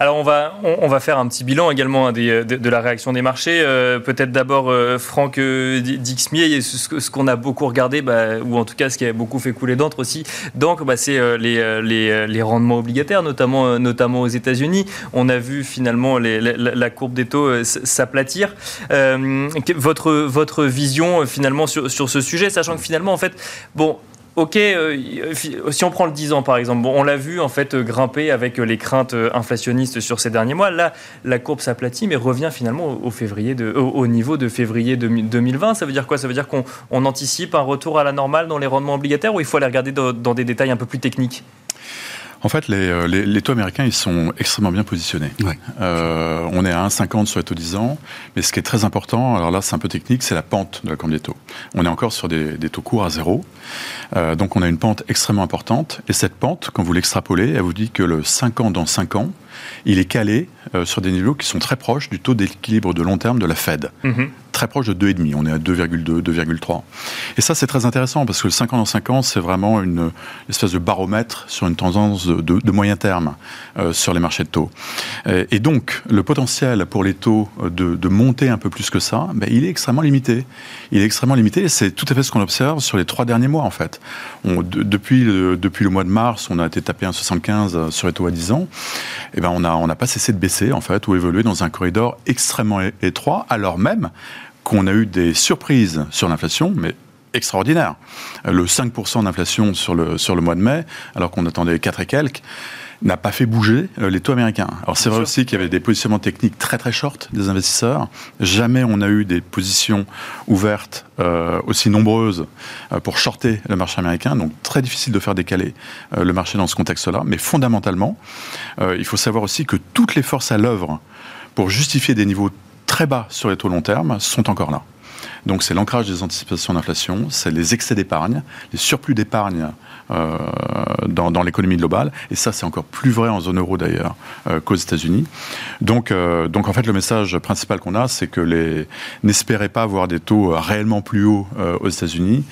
Speaker 1: Alors on va, on, va faire un petit bilan également hein, de, la réaction des marchés. Euh, peut-être d'abord euh, Franck euh, Dixmier, ce, qu'on a beaucoup regardé, bah, ou en tout cas ce qui a beaucoup fait couler d'encre aussi, donc bah, c'est les, les, rendements obligataires, notamment, notamment aux États-Unis. On a vu finalement la, la, courbe des taux s'aplatir. votre, votre vision finalement sur, sur ce sujet, sachant que finalement en fait, bon, ok, euh, si on prend le 10 ans par exemple, on l'a vu en fait grimper avec les craintes inflationnistes sur ces derniers mois. Là, la courbe s'aplatit, mais revient finalement au, février de, au, niveau de février 2020. Ça veut dire quoi? Ça veut dire qu'on anticipe un retour à la normale dans les rendements obligataires ou il faut aller regarder dans des détails un peu plus techniques?
Speaker 5: En fait, euh, les, les, taux américains, ils sont extrêmement bien positionnés. Euh, on est à 1,50 sur les taux 10 ans, mais ce qui est très important, alors là c'est un peu technique, c'est la pente de la courbe des taux. On est encore sur des, taux courts à zéro, euh, donc on a une pente extrêmement importante, et cette pente, quand vous l'extrapolez, elle vous dit que le 5 ans dans 5 ans, il est calé sur des niveaux qui sont très proches du taux d'équilibre de long terme de la Fed. Mm-hmm très proche de 2,5. On est à 2,2, 2,3. Et ça, c'est très intéressant parce que le 5 ans dans 5 ans, c'est vraiment une espèce de baromètre sur une tendance de, moyen terme euh, sur les marchés de taux. Et, donc, le potentiel pour les taux de, monter un peu plus que ça, ben, il est extrêmement limité. Il est extrêmement limité et c'est tout à fait ce qu'on observe sur les trois derniers mois, en fait. depuis, le, depuis le mois de mars, on a été tapé 1,75 sur les taux à 10 ans. Et ben, on n'a on pas cessé de baisser, en fait, ou évoluer dans un corridor extrêmement étroit, alors même qu'on a eu des surprises sur l'inflation, mais extraordinaires. Le 5% d'inflation sur le, sur le mois de mai, alors qu'on attendait 4 et quelques, n'a pas fait bouger euh, les taux américains. Alors c'est vrai aussi qu'il y avait des positionnements techniques très très short des investisseurs. Jamais on a eu des positions ouvertes euh, aussi nombreuses euh, pour shorter le marché américain. Donc très difficile de faire décaler le marché dans ce contexte-là. Mais fondamentalement, il faut savoir aussi que toutes les forces à l'œuvre pour justifier des niveaux très bas sur les taux long terme sont encore là. Donc c'est l'ancrage des anticipations d'inflation, c'est les excès d'épargne, les surplus d'épargne euh, dans, l'économie globale, et ça c'est encore plus vrai en zone euro d'ailleurs euh, qu'aux États-Unis. Donc, euh, donc en fait le message principal qu'on a, c'est que les n'espérez pas avoir des taux réellement plus hauts aux États-Unis.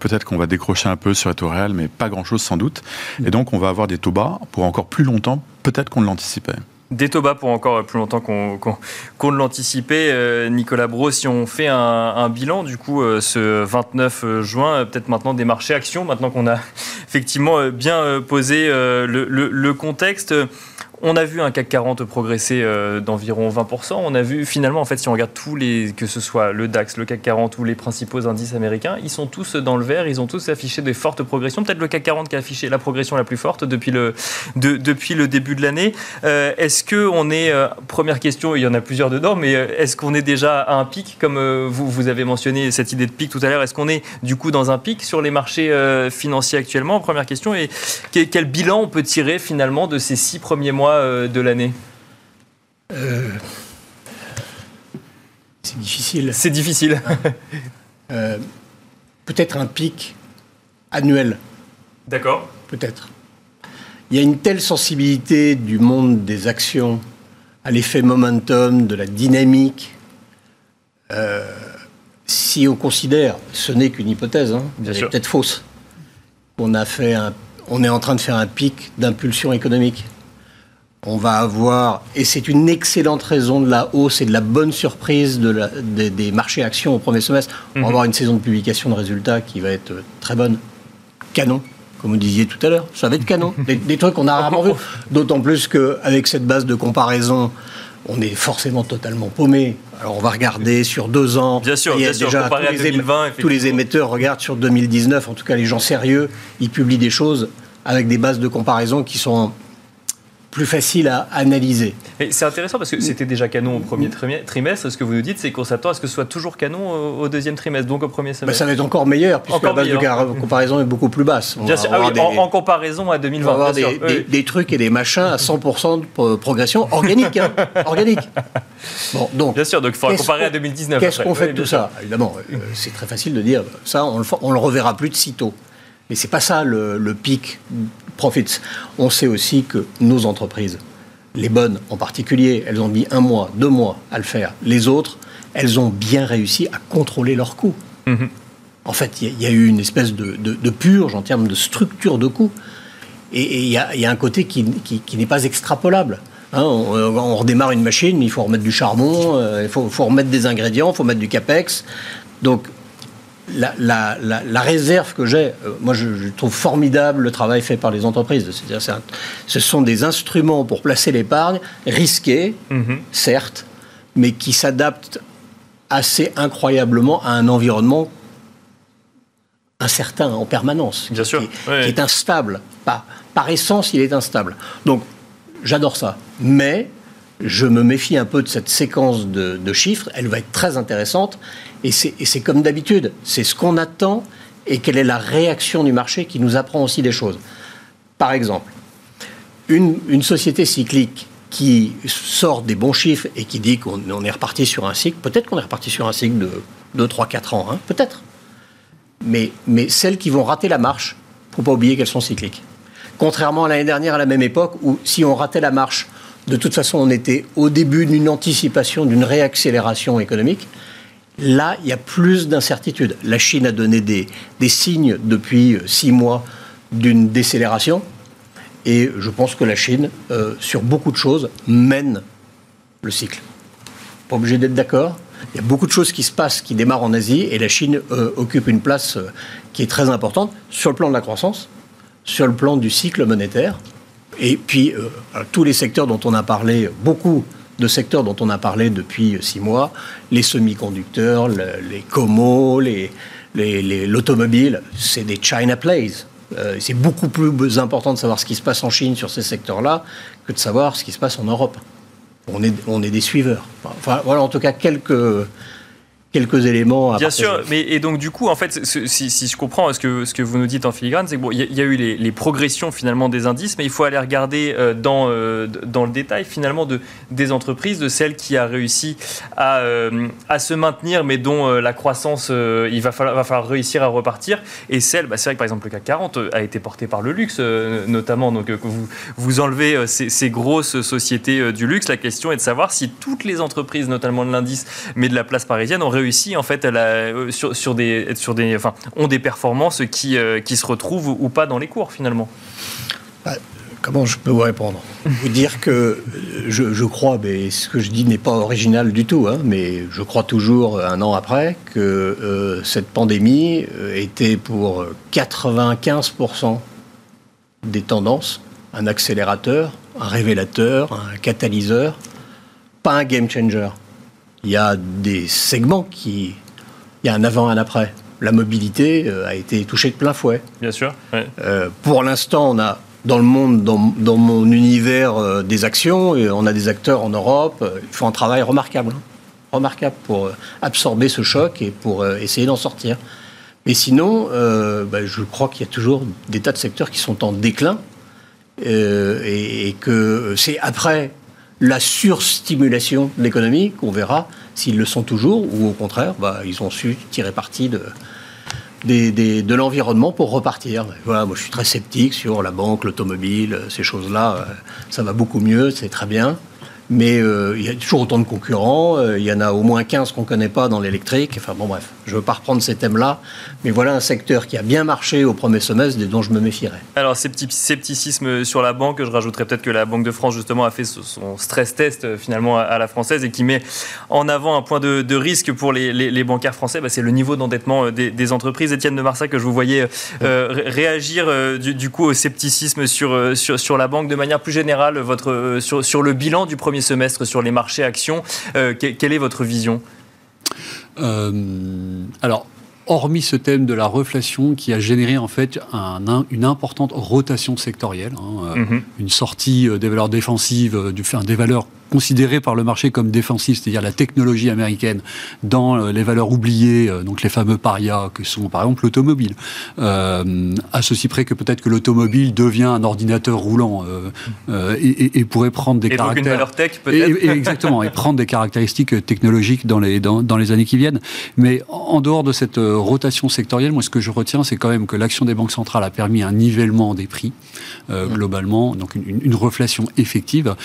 Speaker 5: Peut-être qu'on va décrocher un peu sur les taux réels, mais pas grand-chose sans doute. Et donc on va avoir des taux bas pour encore plus longtemps, peut-être qu'on l'anticipait.
Speaker 1: Des taux pour encore plus longtemps qu'on ne l'anticipait. Euh, Nicolas Bro, si on fait un, bilan, du coup, euh, ce 29 euh, juin, peut-être maintenant des marchés actions, maintenant qu'on a effectivement bien posé le contexte. On a vu un CAC 40 progresser euh, d'environ 20%. On a vu finalement, en fait, si on regarde tous les, que ce soit le DAX, le CAC 40 ou les principaux indices américains, ils sont tous dans le vert. Ils ont tous affiché des fortes progressions. Peut-être le CAC 40 qui a affiché la progression la plus forte depuis le, depuis le début de l'année. Euh, est-ce que on est, euh, première question, il y en a plusieurs dedans, mais est-ce qu'on est déjà à un pic, comme vous, vous avez mentionné cette idée de pic tout à l'heure? Est-ce qu'on est du coup dans un pic sur les marchés financiers actuellement? Première question. Et quel bilan on peut tirer finalement de ces six premiers mois euh, de l'année euh,
Speaker 4: C'est difficile.
Speaker 1: C'est difficile.
Speaker 4: Euh, peut-être un pic annuel.
Speaker 1: D'accord.
Speaker 4: Peut-être. Il y a une telle sensibilité du monde des actions à l'effet momentum, de la dynamique. si on considère, ce n'est qu'une hypothèse, hein, peut-être fausse, on, a fait on est en train de faire un pic d'impulsion économique on va avoir, et c'est une excellente raison de la hausse et de la bonne surprise de des, marchés actions au premier semestre. On va mhm. avoir une saison de publication de résultats qui va être très bonne. Canon, comme vous disiez tout à l'heure. Ça va être canon. des, trucs qu'on a rarement vus. D'autant plus qu'avec cette base de comparaison, on est forcément totalement paumé. Alors on va regarder sur deux ans.
Speaker 1: Bien sûr, bien sûr déjà, tous, les 2020,
Speaker 4: tous les émetteurs regardent sur 2019. En tout cas, les gens sérieux, ils publient des choses avec des bases de comparaison qui sont plus facile à analyser.
Speaker 1: C'est intéressant parce que c'était déjà canon au premier trimestre. Ce que vous nous dites, c'est qu'on s'attend à ce que ce soit toujours canon au deuxième trimestre, donc au premier semestre.
Speaker 4: ça va être encore meilleur, puisque la base de comparaison est beaucoup plus basse.
Speaker 1: bien sûr, ah en, comparaison à 2020. On
Speaker 4: va avoir des, trucs et des machins à 100% de progression organique. Hein, organique.
Speaker 1: Bon, donc, bien sûr, donc il faudra comparer à 2019.
Speaker 4: Qu'est-ce qu'on fait de tout ça? Évidemment, euh, c'est très facile de dire, ça, on le, on le reverra plus de sitôt. Mais c'est pas ça le, le pic profits. On sait aussi que nos entreprises, les bonnes en particulier, elles ont mis un mois, deux mois à le faire. Les autres, elles ont bien réussi à contrôler leurs coûts. Mhm. En fait, il y, a eu une espèce de, purge en termes de structure de coûts. Et il y, a un côté qui, n'est pas extrapolable. Hein. on, redémarre une machine, il faut remettre du charbon, euh, il faut, faut, remettre des ingrédients, il faut mettre du capex. Donc la, réserve que j'ai, euh, moi je, trouve formidable le travail fait par les entreprises. C'est-à-dire, ce sont des instruments pour placer l'épargne, risqués, mhm. certes, mais qui s'adaptent assez incroyablement à un environnement incertain en permanence,
Speaker 1: Bien sûr.
Speaker 4: qui, qui est instable. Par, par essence, il est instable. Donc, j'adore ça. Mais je me méfie un peu de cette séquence de, chiffres. Elle va être très intéressante. Et c'est comme d'habitude. C'est ce qu'on attend et quelle est la réaction du marché qui nous apprend aussi des choses. Par exemple, une, société cyclique qui sort des bons chiffres et qui dit qu'on on est reparti sur un cycle, peut-être qu'on est reparti sur un cycle de 2, 3, 4 ans, hein, peut-être. Mais, mais celles qui vont rater la marche, faut pas oublier qu'elles sont cycliques. Contrairement à l'année dernière, à la même époque, où si on ratait la marche, de toute façon, on était au début d'une anticipation, d'une réaccélération économique. Là, il y a plus d'incertitudes. La Chine a donné des, des signes depuis euh, six mois d'une décélération. Et je pense que la Chine, euh, sur beaucoup de choses, mène le cycle. Pas obligé d'être d'accord. Il y a beaucoup de choses qui se passent, qui démarrent en Asie, et la Chine euh, occupe une place qui est très importante sur le plan de la croissance, sur le plan du cycle monétaire, et puis euh, tous les secteurs dont on a parlé, beaucoup de secteurs dont on a parlé depuis euh, six mois, les semi-conducteurs, le- les comos, les- les- l'automobile, c'est des China plays. Euh, c'est beaucoup plus important de savoir ce qui se passe en Chine sur ces secteurs-là que de savoir ce qui se passe en Europe. On est, on est des suiveurs. Enfin, voilà, en tout cas, quelques, quelques éléments à
Speaker 1: Bien sûr, mais et donc du coup, en fait, si, si je comprends ce que, ce que vous nous dites en filigrane, c'est que bon, y, a- y a eu les, les progressions finalement des indices, mais il faut aller regarder euh, dans, euh, dans le détail finalement de, des entreprises, de celles qui a réussi à, euh, à se maintenir, mais dont la croissance, il va falloir, va falloir réussir à repartir, et celles, bah, c'est vrai que par exemple le CAC 40 euh, a été porté par le luxe notamment, donc vous, vous enlevez ces, ces grosses sociétés du luxe, la question est de savoir si toutes les entreprises, notamment de l'indice, mais de la place parisienne, ont réussi en fait euh, ont des performances qui, euh, qui se retrouvent ou pas dans les cours finalement.
Speaker 4: Comment je peux vous répondre? Vous dire que euh, je, crois, mais ce que je dis n'est pas original du tout, hein, mais je crois toujours, un an après, que cette pandémie était pour 95% des tendances un accélérateur, un révélateur, un catalyseur, pas un game changer. Il y a des segments qui... Il y a un avant, un après. La mobilité euh, a été touchée de plein fouet.
Speaker 1: Bien sûr. ouais.
Speaker 4: Euh, pour l'instant, on a dans le monde, dans, dans mon univers euh, des actions, et on a des acteurs en Europe. euh, ils font un travail remarquable, hein. remarquable pour absorber ce choc et pour essayer d'en sortir. Mais sinon, bah, je crois qu'il y a toujours des tas de secteurs qui sont en déclin et, et que c'est après la surstimulation de l'économie qu'on verra s'ils le sont toujours ou au contraire, bah, ils ont su tirer parti de, de l'environnement pour repartir. Voilà, moi je suis très sceptique sur la banque, l'automobile, euh, ces choses-là. euh, Ça va beaucoup mieux, c'est très bien. Mais euh, il y a toujours autant de concurrents. euh, il y en a au moins 15 qu'on ne connaît pas dans l'électrique. Enfin bon, bref, je ne veux pas reprendre ces thèmes-là. Mais voilà un secteur qui a bien marché au premier semestre et dont je me méfierais.
Speaker 1: Alors, scepti- scepticisme sur la banque, je rajouterais peut-être que la Banque de France, justement, a fait son stress test euh, finalement à- la française et qui met en avant un point de, risque pour les, les- bancaires français, bah, c'est le niveau d'endettement des, entreprises. Étienne de Marsac, que je vous voyais ré- réagir du, coup au scepticisme sur, la banque de manière plus générale, votre, sur, sur le bilan du premier semestre sur les marchés actions. euh, que- quelle est votre vision?
Speaker 3: Euh, alors, hormis ce thème de la reflation qui a généré en fait un- un- une importante rotation sectorielle, hein, euh,
Speaker 1: Mhm.
Speaker 3: une sortie des valeurs défensives, du, enfin, des valeurs considérées par le marché comme défensives, c'est-à-dire la technologie américaine, dans euh, les valeurs oubliées, euh, donc les fameux parias que sont par exemple l'automobile. Euh, à ceci près que peut-être que l'automobile devient un ordinateur roulant euh, euh, et, pourrait prendre des
Speaker 1: Et donc
Speaker 3: caractères.
Speaker 1: une valeur tech peut-être
Speaker 3: et- exactement, et prendre des caractéristiques technologiques dans les, dans, dans les années qui viennent. Mais en dehors de cette rotation sectorielle, moi ce que je retiens, c'est quand même que l'action des banques centrales a permis un nivellement des prix, euh, globalement, donc une, une- reflation effective,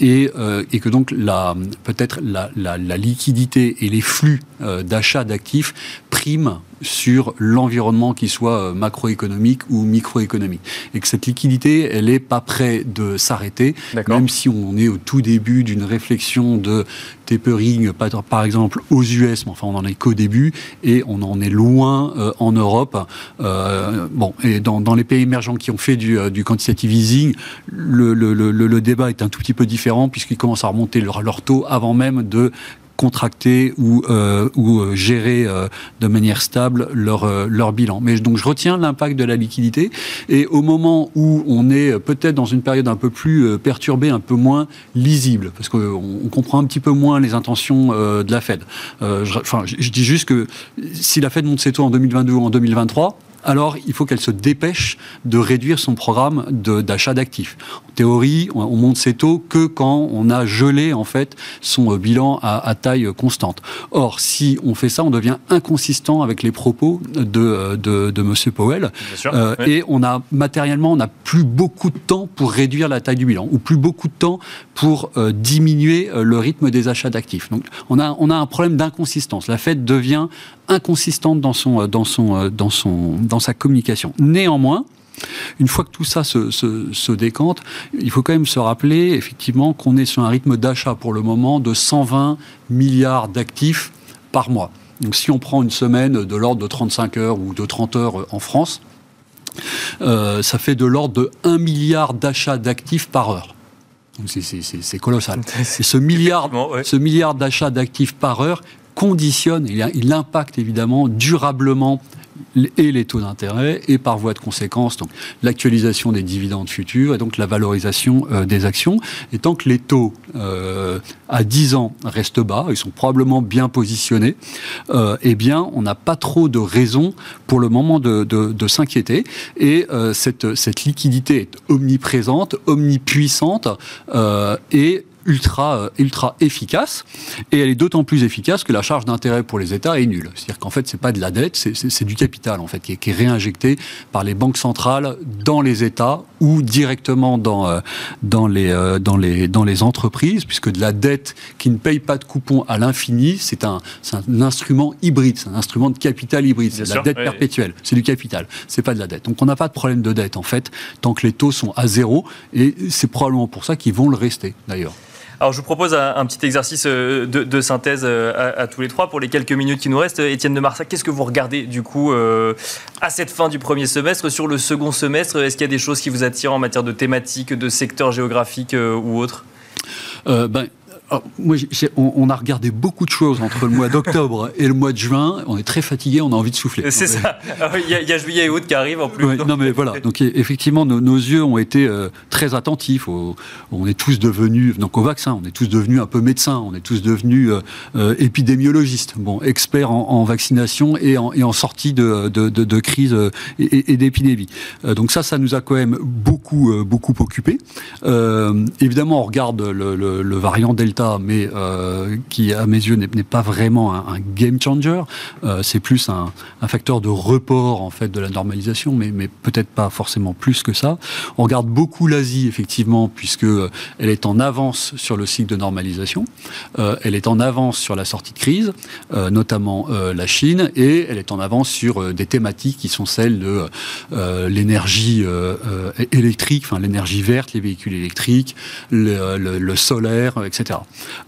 Speaker 3: et, euh, et que donc la, peut-être la, liquidité et les flux euh, d'achat d'actifs priment sur l'environnement qui soit euh, macroéconomique ou microéconomique. Et que cette liquidité, elle n'est pas près de s'arrêter, même si on est au tout début d'une réflexion de tapering, par exemple aux US, mais enfin on n'en est qu'au début, et on en est loin euh, en Europe. Euh, bon, et dans, dans les pays émergents qui ont fait du, euh, du quantitative easing, le, le, le, le- le débat est un tout petit peu différent puisqu'ils commencent à remonter leur, leur taux avant même de contracter ou, ou gérer de manière stable leur, leur bilan. Mais donc je retiens l'impact de la liquidité et au moment où on est peut-être dans une période un peu plus perturbée, un peu moins lisible, parce qu'on comprend un petit peu moins les intentions de la Fed. je, enfin, je dis juste que si la Fed monte ses taux en 2022 ou en 2023, alors il faut qu'elle se dépêche de réduire son programme d'achat d'actifs. En théorie, on, monte ses taux que quand on a gelé en fait son euh, bilan à, taille constante. Or, si on fait ça, on devient inconsistant avec les propos de, euh, de, de M. Powell. Euh, et on a matériellement, on n'a plus beaucoup de temps pour réduire la taille du bilan, ou plus beaucoup de temps pour diminuer le rythme des achats d'actifs. Donc on a, on a un problème d'inconsistance. La Fed devient inconsistante dans, son, dans, son, dans, son, dans sa communication. Néanmoins, une fois que tout ça se, se, décante, il faut quand même se rappeler effectivement qu'on est sur un rythme d'achat pour le moment de 120 milliards d'actifs par mois. Donc si on prend une semaine de l'ordre de 35 heures ou de 30 heures en France, euh, ça fait de l'ordre de 1 milliard d'achats d'actifs par heure. C'est colossal. Et ce milliard, ce milliard d'achats d'actifs par heure conditionne, il, impacte évidemment durablement et les taux d'intérêt et par voie de conséquence donc l'actualisation des dividendes futurs et donc la valorisation euh, des actions. Et tant que les taux euh, à 10 ans restent bas ils sont probablement bien positionnés euh, eh bien on n'a pas trop de raisons pour le moment de, de, s'inquiéter. Et cette, cette liquidité est omniprésente omnipuissante et ultra, euh, ultra efficace. Et elle est d'autant plus efficace que la charge d'intérêt pour les États est nulle. C'est-à-dire qu'en fait, c'est pas de la dette, c'est du capital en fait qui est, qui est, réinjecté par les banques centrales dans les États ou directement dans euh, dans les euh, dans les dans les entreprises, puisque de la dette qui ne paye pas de coupons à l'infini, c'est un, un instrument hybride, c'est un instrument de capital hybride, c'est la dette perpétuelle, c'est du capital, c'est pas de la dette. Donc on n'a pas de problème de dette en fait tant que les taux sont à zéro, et c'est probablement pour ça qu'ils vont le rester d'ailleurs.
Speaker 1: Alors, je vous propose un, petit exercice euh, de, synthèse euh, à, tous les trois pour les quelques minutes qui nous restent. Étienne de Marsac, qu'est-ce que vous regardez du coup euh, à cette fin du premier semestre Sur le second semestre, est-ce qu'il y a des choses qui vous attirent en matière de thématiques, de secteurs géographiques ou autres?
Speaker 3: Ben, moi, on, a regardé beaucoup de choses entre le mois d'octobre et le mois de juin. On est très fatigué, on a envie de souffler.
Speaker 1: C'est ça. Ah il y, a, juillet et août qui arrivent en plus.
Speaker 3: non, mais voilà. Donc effectivement, nos, yeux ont été euh, très attentifs. on est tous devenus, donc au vaccin, on est tous devenus un peu médecins. On est tous devenus euh, euh, épidémiologistes. Bon, experts en, vaccination et en, et en, sortie de, de, crise et, d'épidémie. donc ça, ça nous a quand même beaucoup, beaucoup occupés. évidemment, on regarde le, le variant Delta mais euh, qui, à mes yeux, n'est pas vraiment un, game changer. Euh, c'est plus un, facteur de report en fait de la normalisation, mais, peut-être pas forcément plus que ça. On regarde beaucoup l'Asie, effectivement, puisque euh, elle est en avance sur le cycle de normalisation. elle est en avance sur la sortie de crise, notamment la Chine, et elle est en avance sur des thématiques qui sont celles de l'énergie électrique, enfin l'énergie verte, les véhicules électriques, le, le solaire, etc.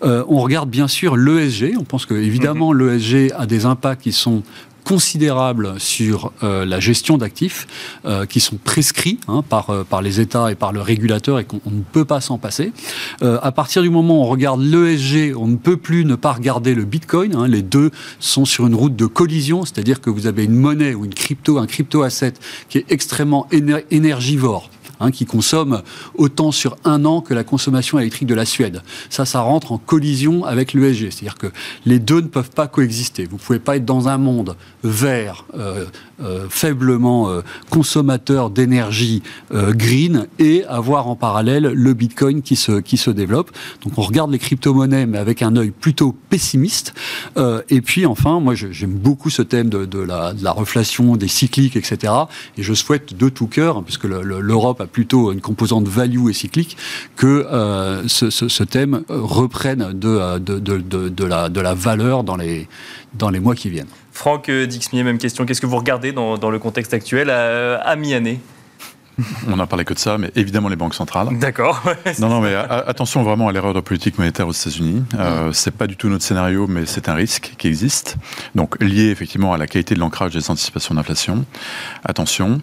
Speaker 3: Euh, on regarde bien sûr l'ESG. On pense que évidemment mhm. l'ESG a des impacts qui sont considérables sur euh, la gestion d'actifs euh, qui sont prescrits hein, par, par les États et par le régulateur et qu'on ne peut pas s'en passer. à partir du moment où on regarde l'ESG, on ne peut plus ne pas regarder le Bitcoin. Hein. les deux sont sur une route de collision, c'est-à-dire que vous avez une monnaie ou une crypto, un crypto-asset qui est extrêmement énergivore Hein, qui consomme autant sur un an que la consommation électrique de la Suède. Ça, ça rentre en collision avec l'ESG. C'est-à-dire que les deux ne peuvent pas coexister. Vous ne pouvez pas être dans un monde vert, euh, euh, faiblement euh, consommateur d'énergie green et avoir en parallèle le Bitcoin qui se, qui se développe. Donc on regarde les crypto-monnaies, mais avec un œil plutôt pessimiste. et puis enfin, moi j'aime beaucoup ce thème de, la, de, la, reflation, des cycliques, etc. Et je souhaite de tout cœur, puisque l'Europe plutôt une composante value et cyclique, que euh, ce, thème reprenne de, de, la, valeur dans les, mois qui viennent.
Speaker 1: Franck euh, Dixmier, même question. Qu'est-ce que vous regardez dans le contexte actuel à mi-année?
Speaker 5: On n'a parlé que de ça, mais évidemment les banques centrales.
Speaker 1: D'accord.
Speaker 5: non, non, mais attention vraiment à l'erreur de politique monétaire aux États-Unis. Euh, c'est pas du tout notre scénario, mais c'est un risque qui existe. Donc lié effectivement à la qualité de l'ancrage des anticipations d'inflation. Attention.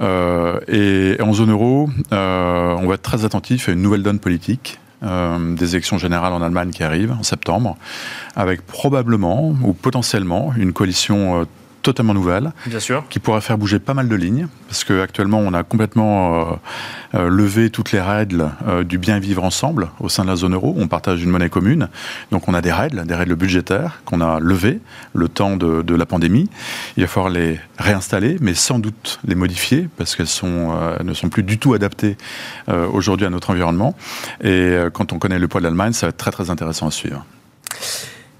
Speaker 5: Euh, et en zone euro, euh, on va être très attentif à une nouvelle donne politique des élections générales en Allemagne qui arrivent en septembre, avec probablement ou potentiellement une coalition totalement nouvelle,
Speaker 1: Bien sûr.
Speaker 5: qui pourrait faire bouger pas mal de lignes, parce qu'actuellement on a complètement euh, euh, levé toutes les règles euh, du bien vivre ensemble au sein de la zone euro. On partage une monnaie commune, donc on a des règles, des règles budgétaires qu'on a levées le temps de, de, la pandémie. Il va falloir les réinstaller, mais sans doute les modifier, parce qu'elles sont, ne sont plus du tout adaptées aujourd'hui à notre environnement. Et quand on connaît le poids de l'Allemagne, ça va être très très intéressant à suivre.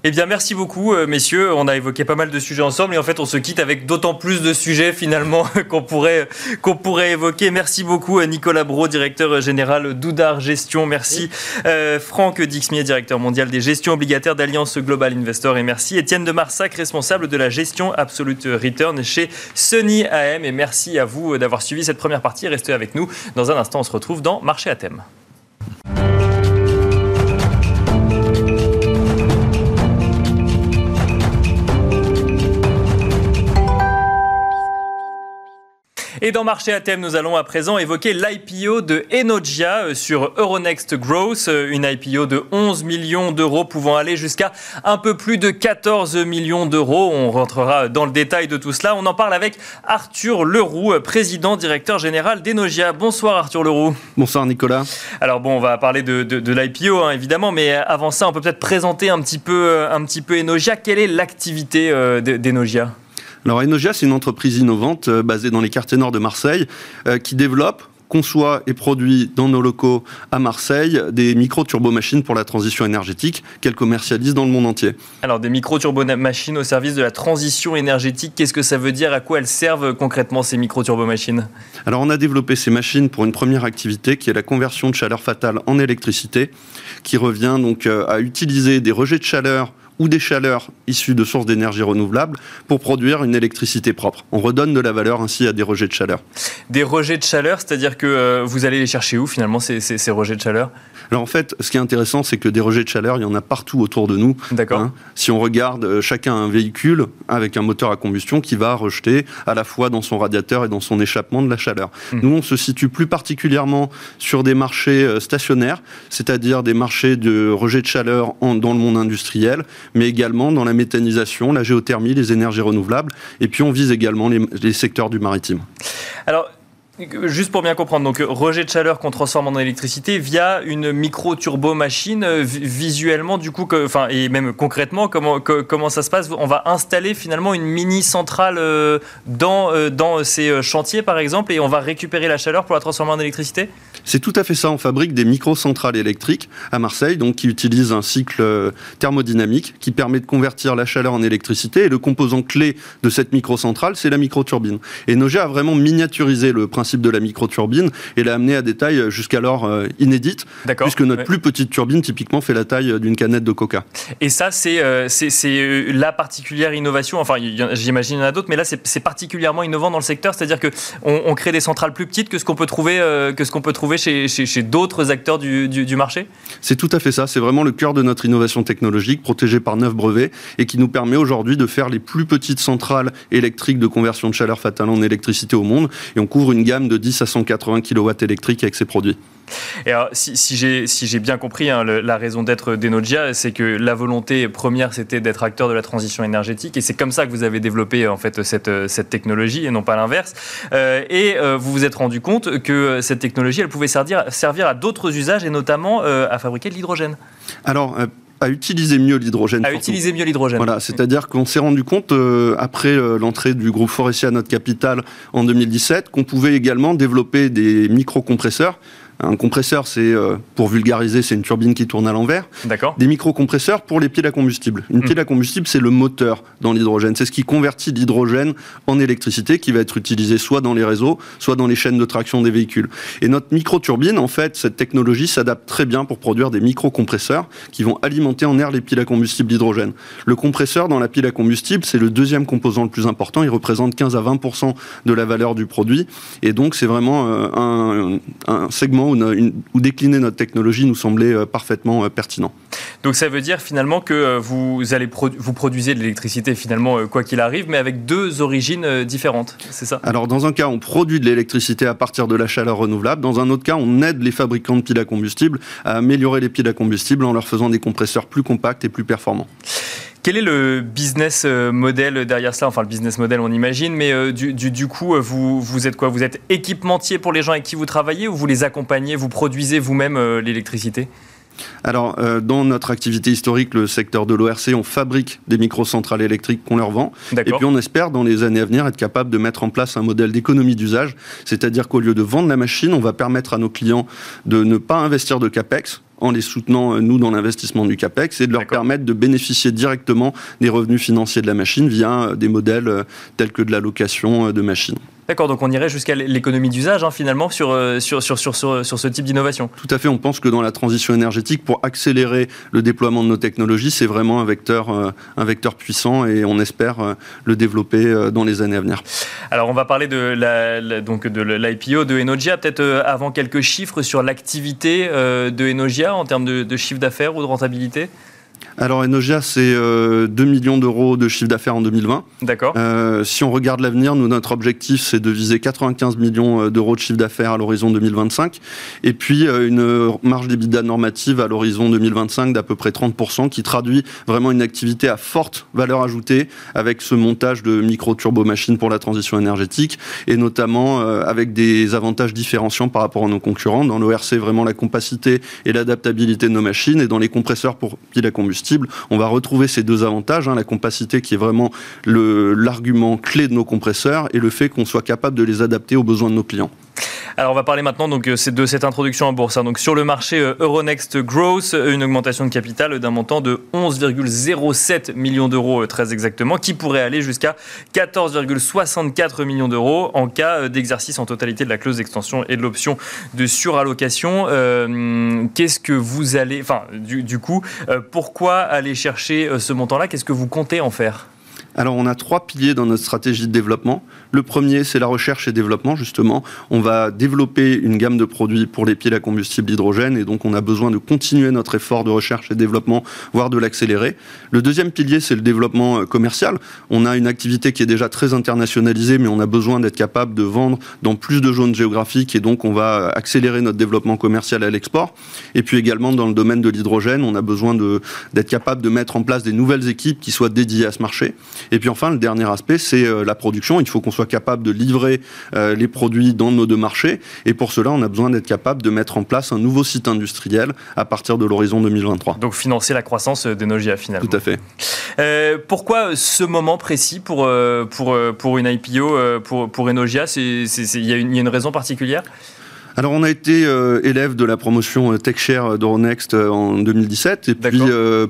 Speaker 1: Eh bien, merci beaucoup, euh, messieurs. On a évoqué pas mal de sujets ensemble et en fait, on se quitte avec d'autant plus de sujets finalement qu'on pourrait, qu'on pourrait évoquer. Merci beaucoup, euh, Nicolas Bro, directeur général d'Oudar Gestion. Merci, euh, Franck Dixmier, directeur mondial des gestions obligataires d'Alliance Global Investor. Et merci, Étienne de Marsac, responsable de la gestion Absolute Return chez Sony AM. Et merci à vous d'avoir suivi cette première partie. Restez avec nous. Dans un instant, on se retrouve dans Marché à thème. Et dans Marché à thème, nous allons à présent évoquer l'IPO de Enogia euh, sur Euronext Growth, euh, une IPO de 11 millions d'euros pouvant aller jusqu'à un peu plus de 14 millions d'euros. On rentrera dans le détail de tout cela. On en parle avec Arthur Leroux, euh, président directeur général d'Enogia. Bonsoir Arthur Leroux.
Speaker 6: Bonsoir Nicolas.
Speaker 1: Alors bon, on va parler de, de, de l'IPO hein, évidemment, mais avant ça, on peut peut-être présenter un petit peu, un petit peu Enogia. Quelle est l'activité d'Enogia?
Speaker 6: Alors Enogia, c'est une entreprise innovante euh, basée dans les quartiers nord de Marseille qui qui développe conçoit et produit dans nos locaux à Marseille des micro-turbomachines pour la transition énergétique qu'elle commercialise dans le monde entier.
Speaker 1: Alors des micro-turbomachines au service de la transition énergétique, qu'est-ce que ça veut dire? À quoi elles servent concrètement ces micro-turbomachines?
Speaker 6: Alors on a développé ces machines pour une première activité qui est la conversion de chaleur fatale en électricité, qui revient donc euh, à utiliser des rejets de chaleur ou des chaleurs issues de sources d'énergie renouvelables pour produire une électricité propre. On redonne de la valeur ainsi à des rejets de chaleur.
Speaker 1: Des rejets de chaleur, c'est-à-dire que euh, vous allez les chercher où finalement ces, ces, ces rejets de chaleur?
Speaker 6: Alors en fait, ce qui est intéressant, c'est que des rejets de chaleur, il y en a partout autour de nous.
Speaker 1: D'accord. Hein.
Speaker 6: si on regarde, euh, chacun un véhicule avec un moteur à combustion qui va rejeter à la fois dans son radiateur et dans son échappement de la chaleur. Mmh. Nous, on se situe plus particulièrement sur des marchés euh, stationnaires, c'est-à-dire des marchés de rejet de chaleur en, dans le monde industriel, mais également dans la méthanisation, la géothermie, les énergies renouvelables. Et puis on vise également les, secteurs du maritime.
Speaker 1: Juste pour bien comprendre, donc rejet de chaleur qu'on transforme en électricité via une micro-turbo machine. Euh, visuellement, du coup, enfin, et même concrètement, comment, ça se passe? On va installer finalement une mini centrale euh, dans, euh, dans ces chantiers, par exemple, et on va récupérer la chaleur pour la transformer en électricité?
Speaker 6: C'est tout à fait ça. On fabrique des micro-centrales électriques à Marseille, donc qui utilisent un cycle thermodynamique qui permet de convertir la chaleur en électricité. Et le composant clé de cette micro-centrale, c'est la micro-turbine. Et Nogia a vraiment miniaturisé le principe de la micro-turbine et l'a amené à des tailles jusqu'alors euh, inédites, puisque notre ouais. plus petite turbine, typiquement, fait la taille d'une canette de coca.
Speaker 1: Et ça, c'est euh, c'est la particulière innovation, enfin, j'imagine il y en a d'autres, mais là, c'est particulièrement innovant dans le secteur, c'est-à-dire qu'on on crée des centrales plus petites que ce qu'on peut trouver, euh, que ce qu'on peut trouver chez, chez, chez d'autres acteurs du, du, du marché?
Speaker 6: C'est tout à fait ça, c'est vraiment le cœur de notre innovation technologique, protégée par neuf brevets, et qui nous permet aujourd'hui de faire les plus petites centrales électriques de conversion de chaleur fatale en électricité au monde, et on couvre une gamme de 10 à 180 kW électriques avec ces produits.
Speaker 1: Et alors, si, si j'ai si bien compris, hein, le, la raison d'être d'Enogia, c'est que la volonté première, c'était d'être acteur de la transition énergétique, et c'est comme ça que vous avez développé en fait cette, cette technologie, et non pas l'inverse. Euh, et euh, vous vous êtes rendu compte que cette technologie, elle pouvait servir, servir à d'autres usages, et notamment euh, à fabriquer de l'hydrogène.
Speaker 6: Alors, à utiliser mieux l'hydrogène.
Speaker 1: À surtout. utiliser mieux l'hydrogène.
Speaker 6: Voilà, c'est-à-dire qu'on s'est rendu compte, euh, après euh, l'entrée du groupe Forestia à notre capitale en 2017, qu'on pouvait également développer des microcompresseurs un compresseur, c'est euh, pour vulgariser, c'est une turbine qui tourne à l'envers.
Speaker 1: D'accord.
Speaker 6: Des microcompresseurs pour les piles à combustible. Une mmh. pile à combustible, c'est le moteur dans l'hydrogène. C'est ce qui convertit l'hydrogène en électricité qui va être utilisé soit dans les réseaux, soit dans les chaînes de traction des véhicules. Et notre microturbine, en fait, cette technologie s'adapte très bien pour produire des microcompresseurs qui vont alimenter en air les piles à combustible d'hydrogène. Le compresseur dans la pile à combustible, c'est le deuxième composant le plus important. Il représente 15 à 20 de la valeur du produit. Et donc, c'est vraiment euh, un, un segment où, une, où, décliner notre technologie nous semblait euh, parfaitement euh, pertinent.
Speaker 1: Donc ça veut dire finalement que vous, allez vous produisez de l'électricité finalement quoi qu'il arrive, mais avec deux origines différentes, c'est ça?
Speaker 6: Alors dans un cas, on produit de l'électricité à partir de la chaleur renouvelable. Dans un autre cas, on aide les fabricants de piles à combustible à améliorer les piles à combustible en leur faisant des compresseurs plus compacts et plus performants.
Speaker 1: Quel est le business euh, model derrière cela? Enfin, le business model, on imagine, mais euh, du, coup, euh, vous êtes quoi? Vous êtes équipementier pour les gens avec qui vous travaillez ou vous les accompagnez Vous produisez vous-même l'électricité?
Speaker 6: Alors, dans notre activité historique, le secteur de l'ORC, on fabrique des microcentrales électriques qu'on leur vend. Et puis, on espère, dans les années à venir, être capable de mettre en place un modèle d'économie d'usage. C'est-à-dire qu'au lieu de vendre la machine, on va permettre à nos clients de ne pas investir de CAPEX, en les soutenant, euh, nous, dans l'investissement du CAPEX, et de leur permettre de bénéficier directement des revenus financiers de la machine via euh, des modèles euh, tels que de la location de machines.
Speaker 1: D'accord, donc on irait jusqu'à l'économie d'usage hein, finalement sur, sur, sur, sur, sur, ce type d'innovation.
Speaker 6: Tout à fait, on pense que dans la transition énergétique, pour accélérer le déploiement de nos technologies, c'est vraiment un vecteur, un vecteur puissant et on espère le développer dans les années à venir.
Speaker 1: Alors on va parler de la, donc de l'IPO de Enogia, peut-être avant quelques chiffres sur l'activité de Enogia en termes de, de chiffre d'affaires ou de rentabilité?
Speaker 6: Alors Enogia, c'est 2 euh, millions d'euros de chiffre d'affaires en 2020.
Speaker 1: D'accord.
Speaker 6: Euh, si on regarde l'avenir, nous, notre objectif, c'est de viser 95 millions euh, d'euros de chiffre d'affaires à l'horizon 2025. Et puis, une marge d'EBITDA normative à l'horizon 2025 d'à peu près 30%, qui traduit vraiment une activité à forte valeur ajoutée avec ce montage de micro-turbo-machines pour la transition énergétique et notamment avec des avantages différenciants par rapport à nos concurrents. Dans l'ORC, vraiment la compacité et l'adaptabilité de nos machines et dans les compresseurs pour piles à on va retrouver ces deux avantages, hein, la compacité qui est vraiment l'argument clé de nos compresseurs et le fait qu'on soit capable de les adapter aux besoins de nos clients.
Speaker 1: Alors on va parler maintenant donc euh, de cette introduction en bourse. Hein. Sur le marché euh, Euronext Growth, euh, une augmentation de capital d'un montant de 11,07 millions d'euros très exactement, qui pourrait aller jusqu'à 14,64 millions d'euros en cas d'exercice en totalité de la clause d'extension et de l'option de surallocation. Qu'est-ce que vous allez, enfin du coup, pourquoi aller chercher ce montant-là? Qu'est-ce que vous comptez en faire?
Speaker 6: Alors on a trois piliers dans notre stratégie de développement. Le premier, c'est la recherche et développement, justement. On va développer une gamme de produits pour les piles à combustible hydrogène et donc on a besoin de continuer notre effort de recherche et développement, voire de l'accélérer. Le deuxième pilier, c'est le développement euh, commercial. On a une activité qui est déjà très internationalisée, mais on a besoin d'être capable de vendre dans plus de zones géographiques et donc on va accélérer notre développement commercial à l'export. Et puis également dans le domaine de l'hydrogène, on a besoin d'être capable de mettre en place des nouvelles équipes qui soient dédiées à ce marché. Et puis enfin, le dernier aspect, c'est euh, la production. Il faut qu'on soit capable de livrer euh, les produits dans nos deux marchés. Et pour cela, on a besoin d'être capable de mettre en place un nouveau site industriel à partir de l'horizon 2023.
Speaker 1: Donc financer la croissance d'Enogia finalement.
Speaker 6: Tout à fait.
Speaker 1: Euh, pourquoi ce moment précis pour, pour, pour une IPO pour, pour Enogia? Il y, y, a une raison particulière?
Speaker 6: Alors, on a été euh, élève de la promotion euh, TechShare d'Euronext euh, en 2017. Et puis,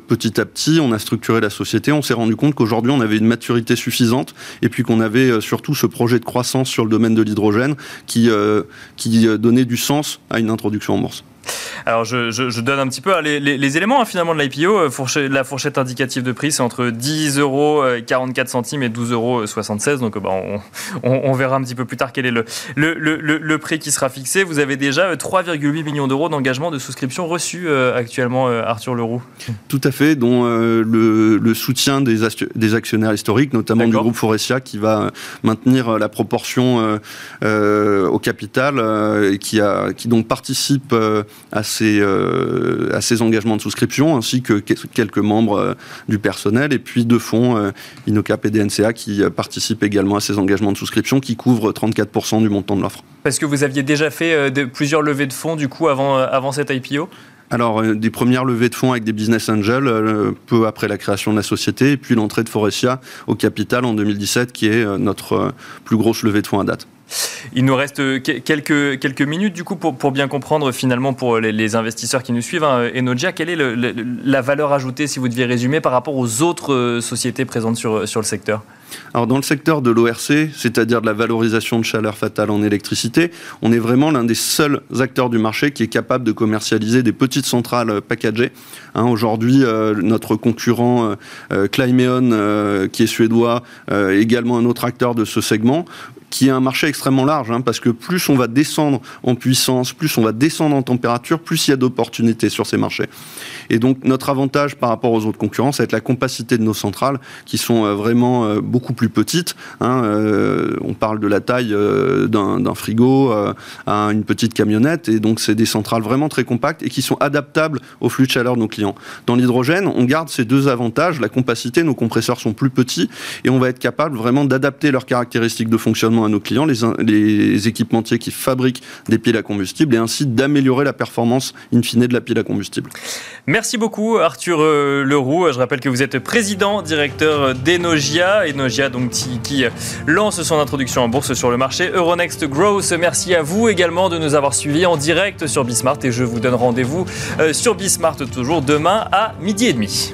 Speaker 6: petit à petit, on a structuré la société. On s'est rendu compte qu'aujourd'hui, on avait une maturité suffisante. Et puis qu'on avait surtout ce projet de croissance sur le domaine de l'hydrogène qui, qui donnait du sens à une introduction en bourse.
Speaker 1: Alors je, donne un petit peu hein, les, éléments hein, finalement de l'IPO. Euh, la fourchette indicative de prix, c'est entre 10 euros 44 centimes et 12 euros 76. Donc bah, on, verra un petit peu plus tard quel est le, le, prix qui sera fixé. Vous avez déjà 3,8 euh, millions d'euros d'engagement de souscription reçus euh, actuellement, Arthur Leroux.
Speaker 6: Tout à fait, dont le, soutien des, des, actionnaires historiques, notamment du groupe Forestia, qui va maintenir la proportion au capital et qui, a, qui donc participe à ces, euh, à ces engagements de souscription, ainsi que quelques membres euh, du personnel, et puis deux fonds, euh, Inocap et DNCA, qui participent également à ces engagements de souscription, qui couvrent 34% du montant de l'offre.
Speaker 1: Parce que vous aviez déjà fait plusieurs levées de fonds, du coup, avant, avant cette IPO
Speaker 6: alors, des premières levées de fonds avec des business angels, peu après la création de la société, et puis l'entrée de Forestia au capital en 2017, qui est notre plus grosse levée de fonds à date.
Speaker 1: Il nous reste quelques, quelques minutes du coup pour, bien comprendre finalement pour les, investisseurs qui nous suivent. Hein, Enogia, quelle est la valeur ajoutée si vous deviez résumer par rapport aux autres euh, sociétés présentes sur, le secteur?
Speaker 6: Alors dans le secteur de l'ORC, c'est-à-dire de la valorisation de chaleur fatale en électricité, on est vraiment l'un des seuls acteurs du marché qui est capable de commercialiser des petites centrales euh, packagées. Hein, aujourd'hui, euh, notre concurrent euh, qui est suédois, également un autre acteur de ce segment qui est un marché extrêmement large, hein, parce que plus on va descendre en puissance, plus on va descendre en température, plus il y a d'opportunités sur ces marchés. Et donc notre avantage par rapport aux autres concurrents, ça va être la compacité de nos centrales, qui sont euh, vraiment euh, beaucoup plus petites. Hein, euh, on parle de la taille d'un frigo à une petite camionnette, et donc c'est des centrales vraiment très compactes et qui sont adaptables au flux de chaleur de nos clients. Dans l'hydrogène, on garde ces deux avantages, la compacité, nos compresseurs sont plus petits, et on va être capable vraiment d'adapter leurs caractéristiques de fonctionnement à nos clients, les, équipementiers qui fabriquent des piles à combustible, et ainsi d'améliorer la performance in fine de la pile à combustible.
Speaker 1: Merci beaucoup Arthur euh, Leroux. Je rappelle que vous êtes président directeur d'Enogia, Enogia donc qui, lance son introduction en bourse sur le marché Euronext Growth. Merci à vous également de nous avoir suivis en direct sur Bismart et je vous donne rendez-vous euh, sur Bismart toujours demain à midi et demi.